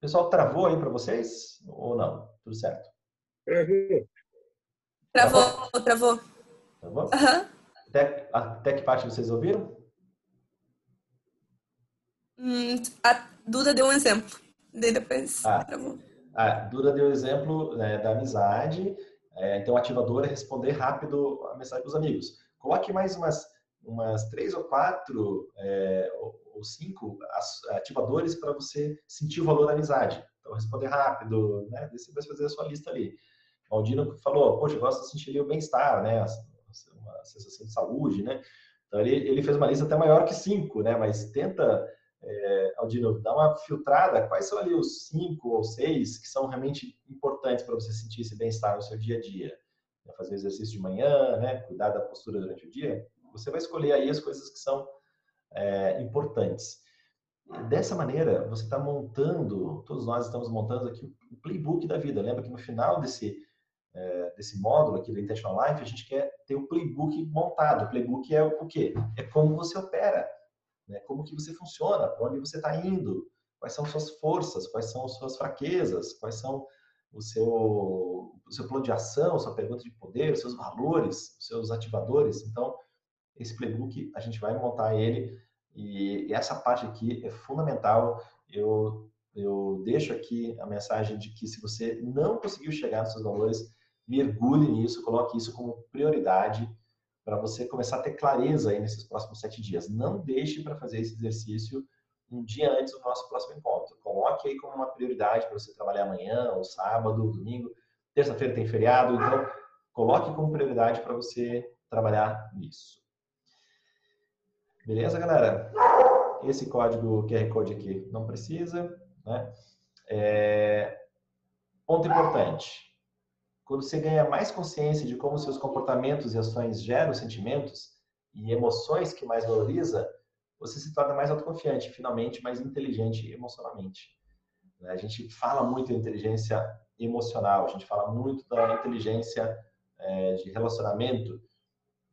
Speaker 2: Pessoal, travou aí para vocês ou não? Tudo certo?
Speaker 4: Travou, travou.
Speaker 2: Travou?
Speaker 4: Aham.
Speaker 2: Até, até que parte vocês ouviram?
Speaker 4: Hum, a Duda deu um exemplo. Daí depois
Speaker 2: Ah. A Duda deu o exemplo né, da amizade. É, então, o ativador é responder rápido a mensagem dos amigos. Coloque mais umas, umas três ou quatro é, ou, cinco ativadores para você sentir o valor da amizade. Então, responder rápido, né? Você vai fazer a sua lista ali. O Aldino falou, poxa, eu gosto de sentir o bem-estar, né? Uma sensação de saúde, né? Então, ele, ele fez uma lista até maior que cinco, né? Mas tenta é, Aldino, dá uma filtrada, quais são ali os cinco ou seis que são realmente importantes para você sentir esse bem-estar no seu dia a dia? Fazer exercício de manhã, né? cuidar da postura durante o dia. Você vai escolher aí as coisas que são é, importantes. Dessa maneira, você está montando, todos nós estamos montando aqui o playbook da vida. Lembra que no final desse, é, desse módulo aqui do Intentional Life, a gente quer ter o playbook montado. O playbook é o quê? É como você opera né? Como que você funciona, para onde você está indo, quais são suas forças, quais são suas fraquezas, quais são o seu, o seu plano de ação, sua pergunta de poder, os seus valores, os seus ativadores. Então, esse playbook a gente vai montar ele e, e essa parte aqui é fundamental. Eu eu deixo aqui a mensagem de que se você não conseguiu chegar nos seus valores, mergulhe nisso, coloque isso como prioridade para você começar a ter clareza aí nesses próximos sete dias. Não deixe para fazer esse exercício um dia antes do nosso próximo encontro. Coloque aí como uma prioridade para você trabalhar amanhã, ou sábado, ou domingo. Terça-feira tem feriado, então coloque como prioridade para você trabalhar nisso. Beleza, galera? Esse código QR Code aqui não precisa, né? É... Ponto importante quando você ganha mais consciência de como seus comportamentos e ações geram sentimentos e emoções que mais valoriza, você se torna mais autoconfiante, finalmente mais inteligente emocionalmente. Né? A gente fala muito da inteligência emocional, a gente fala muito da inteligência é, de relacionamento,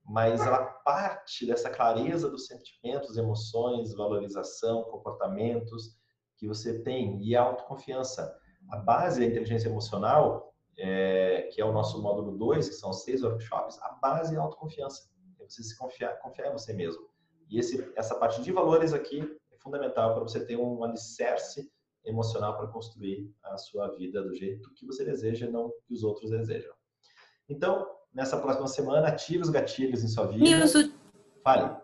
Speaker 2: mas ela parte dessa clareza dos sentimentos, emoções, valorização, comportamentos que você tem e autoconfiança. A base da inteligência emocional é, que é o nosso módulo 2, que são seis workshops, a base é a autoconfiança. É você se confiar, confiar em você mesmo. E esse, essa parte de valores aqui é fundamental para você ter um alicerce emocional para construir a sua vida do jeito que você deseja, não que os outros desejam. Então, nessa próxima semana, ative os gatilhos em sua vida.
Speaker 4: Nilson,
Speaker 2: Fale.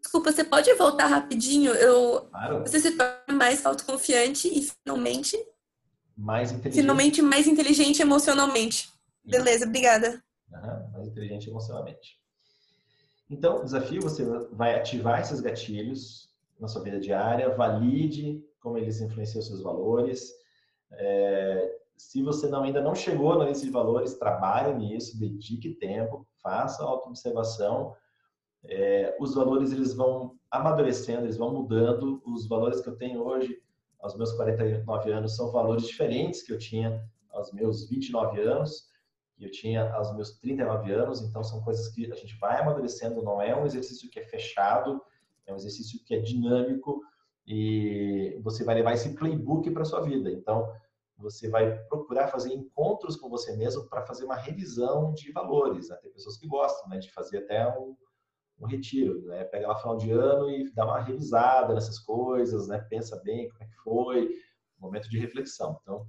Speaker 4: desculpa, você pode voltar rapidinho? Eu,
Speaker 2: Claro.
Speaker 4: você se torna mais autoconfiante e finalmente,
Speaker 2: Mais inteligente.
Speaker 4: finalmente mais inteligente emocionalmente. Beleza, obrigada.
Speaker 2: Aham, mais inteligente emocionalmente. Então, o desafio você vai ativar esses gatilhos na sua vida diária, valide como eles influenciam seus valores. É, se você não, ainda não chegou na lista de valores, trabalhe nisso, dedique tempo, faça autoobservação. É, os valores eles vão amadurecendo, eles vão mudando. Os valores que eu tenho hoje, aos meus 49 anos são valores diferentes que eu tinha aos meus 29 anos, que eu tinha aos meus 39 anos, então são coisas que a gente vai amadurecendo, não é um exercício que é fechado, é um exercício que é dinâmico e você vai levar esse playbook para sua vida. Então, você vai procurar fazer encontros com você mesmo para fazer uma revisão de valores. Né? Tem pessoas que gostam né, de fazer até um, um retiro, né? Pega lá final de ano e dá uma revisada nessas coisas, né? Pensa bem como é que foi, momento de reflexão. Então,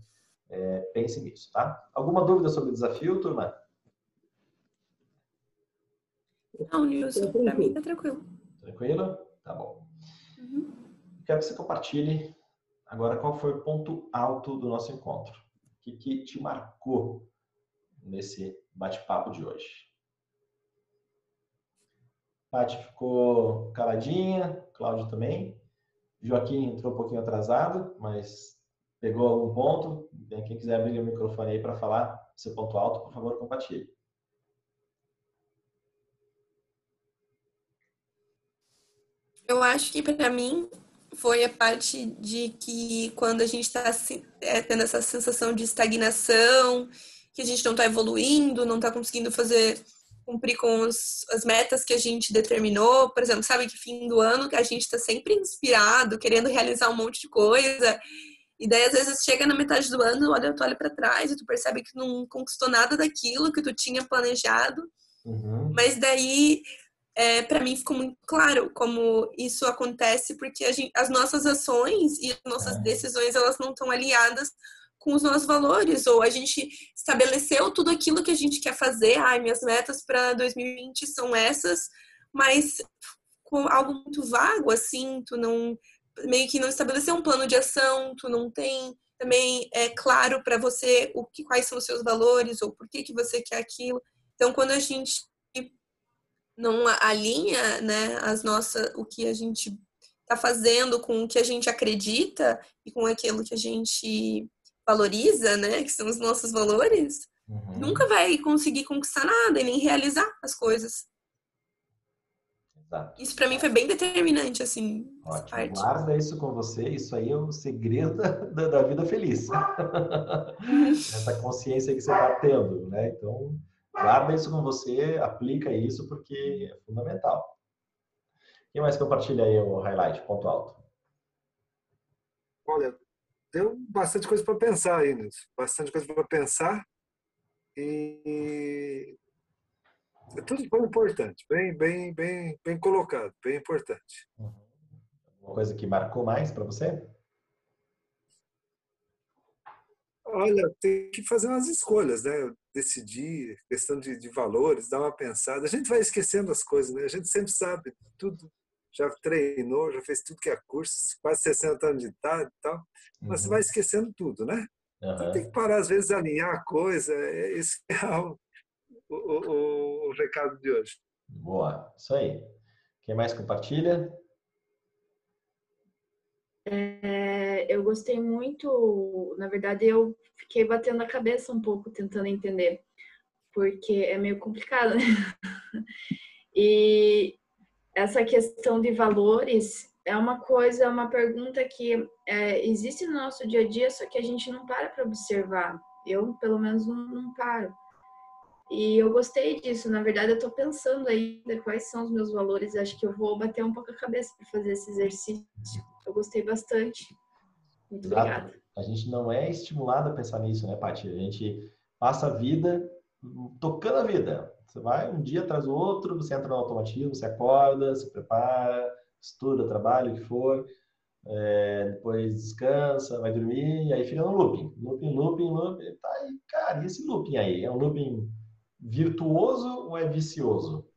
Speaker 2: é, pense nisso, tá? Alguma dúvida sobre o desafio, turma?
Speaker 4: Não, Nilson, para mim tá tranquilo.
Speaker 2: Tranquilo? Tá bom. Uhum. Quero que você compartilhe agora qual foi o ponto alto do nosso encontro. O que, que te marcou nesse bate-papo de hoje? Paty ficou caladinha, Cláudio também. Joaquim entrou um pouquinho atrasado, mas pegou algum ponto. Quem quiser abrir o microfone aí para falar seu ponto alto, por favor, compartilhe.
Speaker 4: Eu acho que para mim foi a parte de que quando a gente está é, tendo essa sensação de estagnação, que a gente não está evoluindo, não está conseguindo fazer cumprir com os, as metas que a gente determinou. Por exemplo, sabe que fim do ano a gente está sempre inspirado, querendo realizar um monte de coisa. E daí, às vezes, chega na metade do ano, olha, tu olha para trás e tu percebe que não conquistou nada daquilo que tu tinha planejado. Uhum. Mas daí, é, para mim, ficou muito claro como isso acontece, porque gente, as nossas ações e as nossas é. decisões, elas não estão aliadas com os nossos valores, ou a gente estabeleceu tudo aquilo que a gente quer fazer, ai, minhas metas para 2020 são essas, mas com algo muito vago, assim, tu não, meio que não estabeleceu um plano de ação, tu não tem também é claro para você o que, quais são os seus valores, ou por que, que você quer aquilo. Então, quando a gente não alinha, né, as nossas, o que a gente está fazendo com o que a gente acredita e com aquilo que a gente valoriza, né, que são os nossos valores, uhum. nunca vai conseguir conquistar nada e nem realizar as coisas. Exato. Isso para mim foi bem determinante, assim.
Speaker 2: Ótimo. Guarda isso com você, isso aí é o segredo da, da vida feliz. Essa consciência que você está tendo, né? Então, guarda isso com você, aplica isso porque é fundamental. Quem mais compartilha aí o highlight, ponto alto?
Speaker 3: Olha, deu bastante coisa para pensar aí nisso. Bastante coisa para pensar. E é tudo bem importante, bem, bem, bem, bem colocado, bem importante.
Speaker 2: Uma coisa que marcou mais para você?
Speaker 3: Olha, tem que fazer umas escolhas, né? Decidir, questão de, de valores, dar uma pensada. A gente vai esquecendo as coisas, né? A gente sempre sabe tudo já treinou, já fez tudo que é curso, quase 60 anos de idade e tal, mas uhum. você vai esquecendo tudo, né? Uhum. Você tem que parar, às vezes, alinhar a coisa. É, esse é o, o, o, o recado de hoje.
Speaker 2: Boa, isso aí. Quem mais compartilha?
Speaker 5: É, eu gostei muito, na verdade, eu fiquei batendo a cabeça um pouco tentando entender, porque é meio complicado, né? E essa questão de valores é uma coisa, uma pergunta que é, existe no nosso dia a dia, só que a gente não para para observar. Eu, pelo menos, não, não, paro. E eu gostei disso. Na verdade, eu estou pensando ainda quais são os meus valores. Acho que eu vou bater um pouco a cabeça para fazer esse exercício. Eu gostei bastante. Muito Exato. obrigada.
Speaker 2: A gente não é estimulado a pensar nisso, né, Paty? A gente passa a vida tocando a vida. Você vai um dia atrás do outro, você entra no automatismo, você acorda, se prepara, estuda, trabalha, o que for, é, depois descansa, vai dormir, e aí fica no looping. Looping, looping, looping. Tá aí, cara, e esse looping aí? É um looping virtuoso ou é vicioso?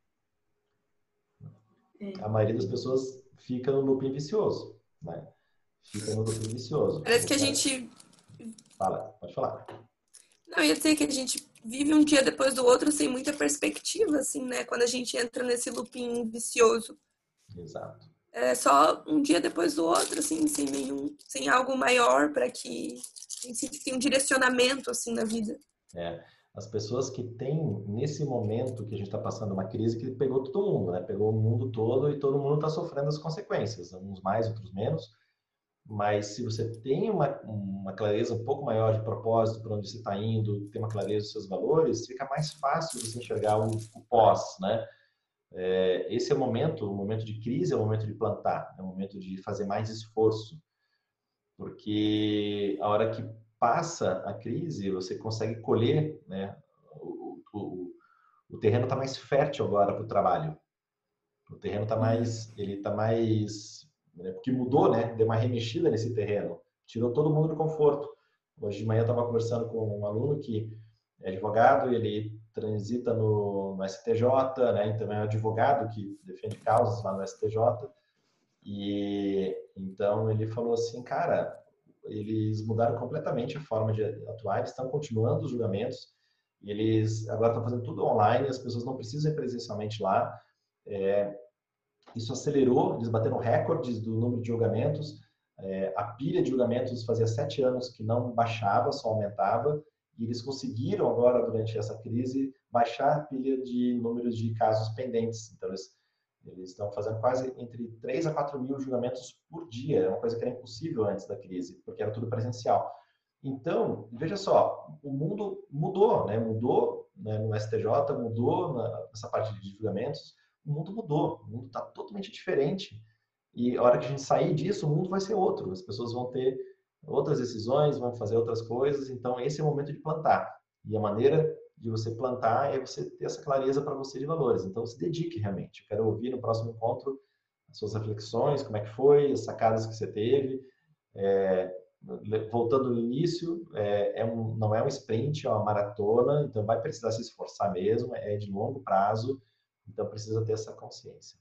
Speaker 2: É. A maioria das pessoas fica no looping vicioso, né? Fica no looping vicioso.
Speaker 4: Parece que a gente...
Speaker 2: Fala, pode falar.
Speaker 4: Não, eu ia dizer que a gente vive um dia depois do outro sem muita perspectiva, assim, né? Quando a gente entra nesse looping vicioso.
Speaker 2: Exato.
Speaker 4: É só um dia depois do outro, assim, sem nenhum, sem algo maior para que tem um direcionamento assim na vida.
Speaker 2: É, as pessoas que têm nesse momento que a gente está passando uma crise que pegou todo mundo, né? Pegou o mundo todo e todo mundo está sofrendo as consequências, uns mais, outros menos. Mas se você tem uma, uma clareza um pouco maior de propósito, para onde você está indo, tem uma clareza dos seus valores, fica mais fácil você enxergar o, o pós, né? É, esse é o momento, o momento de crise é o momento de plantar, é o momento de fazer mais esforço, porque a hora que passa a crise, você consegue colher, né? O, o, o terreno está mais fértil agora para o trabalho. O terreno está mais, ele está mais, né? porque mudou, né? Deu uma remexida nesse terreno, tirou todo mundo do conforto. Hoje de manhã eu estava conversando com um aluno que é advogado, ele transita no, no STJ, né? Então é um advogado que defende causas lá no STJ. E então ele falou assim, cara, eles mudaram completamente a forma de atuar, eles estão continuando os julgamentos, eles agora estão fazendo tudo online, as pessoas não precisam ir presencialmente lá. É, isso acelerou, eles bateram recordes do número de julgamentos. É, a pilha de julgamentos fazia sete anos que não baixava, só aumentava, e eles conseguiram agora, durante essa crise, baixar a pilha de números de casos pendentes. Então, eles, eles estão fazendo quase entre 3 a 4 mil julgamentos por dia, é uma coisa que era impossível antes da crise, porque era tudo presencial. Então, veja só, o mundo mudou, né? Mudou né, no STJ, mudou nessa parte de julgamentos, o mundo mudou, o mundo está totalmente diferente. E a hora que a gente sair disso, o mundo vai ser outro. As pessoas vão ter outras decisões, vão fazer outras coisas. Então, esse é o momento de plantar. E a maneira de você plantar é você ter essa clareza para você de valores. Então, se dedique realmente. Eu quero ouvir no próximo encontro as suas reflexões, como é que foi, as sacadas que você teve. É, voltando no início, é, é um, não é um sprint, é uma maratona, então vai precisar se esforçar mesmo, é de longo prazo, então precisa ter essa consciência.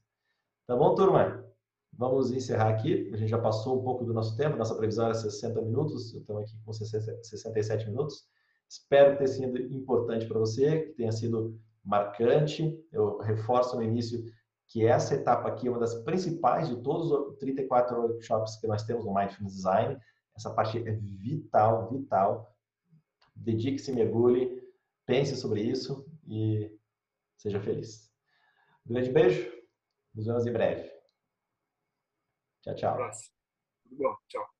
Speaker 2: Tá bom, turma? Vamos encerrar aqui. A gente já passou um pouco do nosso tempo, nossa previsão era 60 minutos, estamos aqui com 67 minutos. Espero tenha sido importante para você, que tenha sido marcante. Eu reforço no início que essa etapa aqui é uma das principais de todos os 34 workshops que nós temos no Mindfulness Design. Essa parte é vital, vital. Dedique-se, mergulhe, pense sobre isso e seja feliz. Um grande beijo. Nos vemos em breve. Tchau, tchau.
Speaker 3: Tudo bom. Tchau.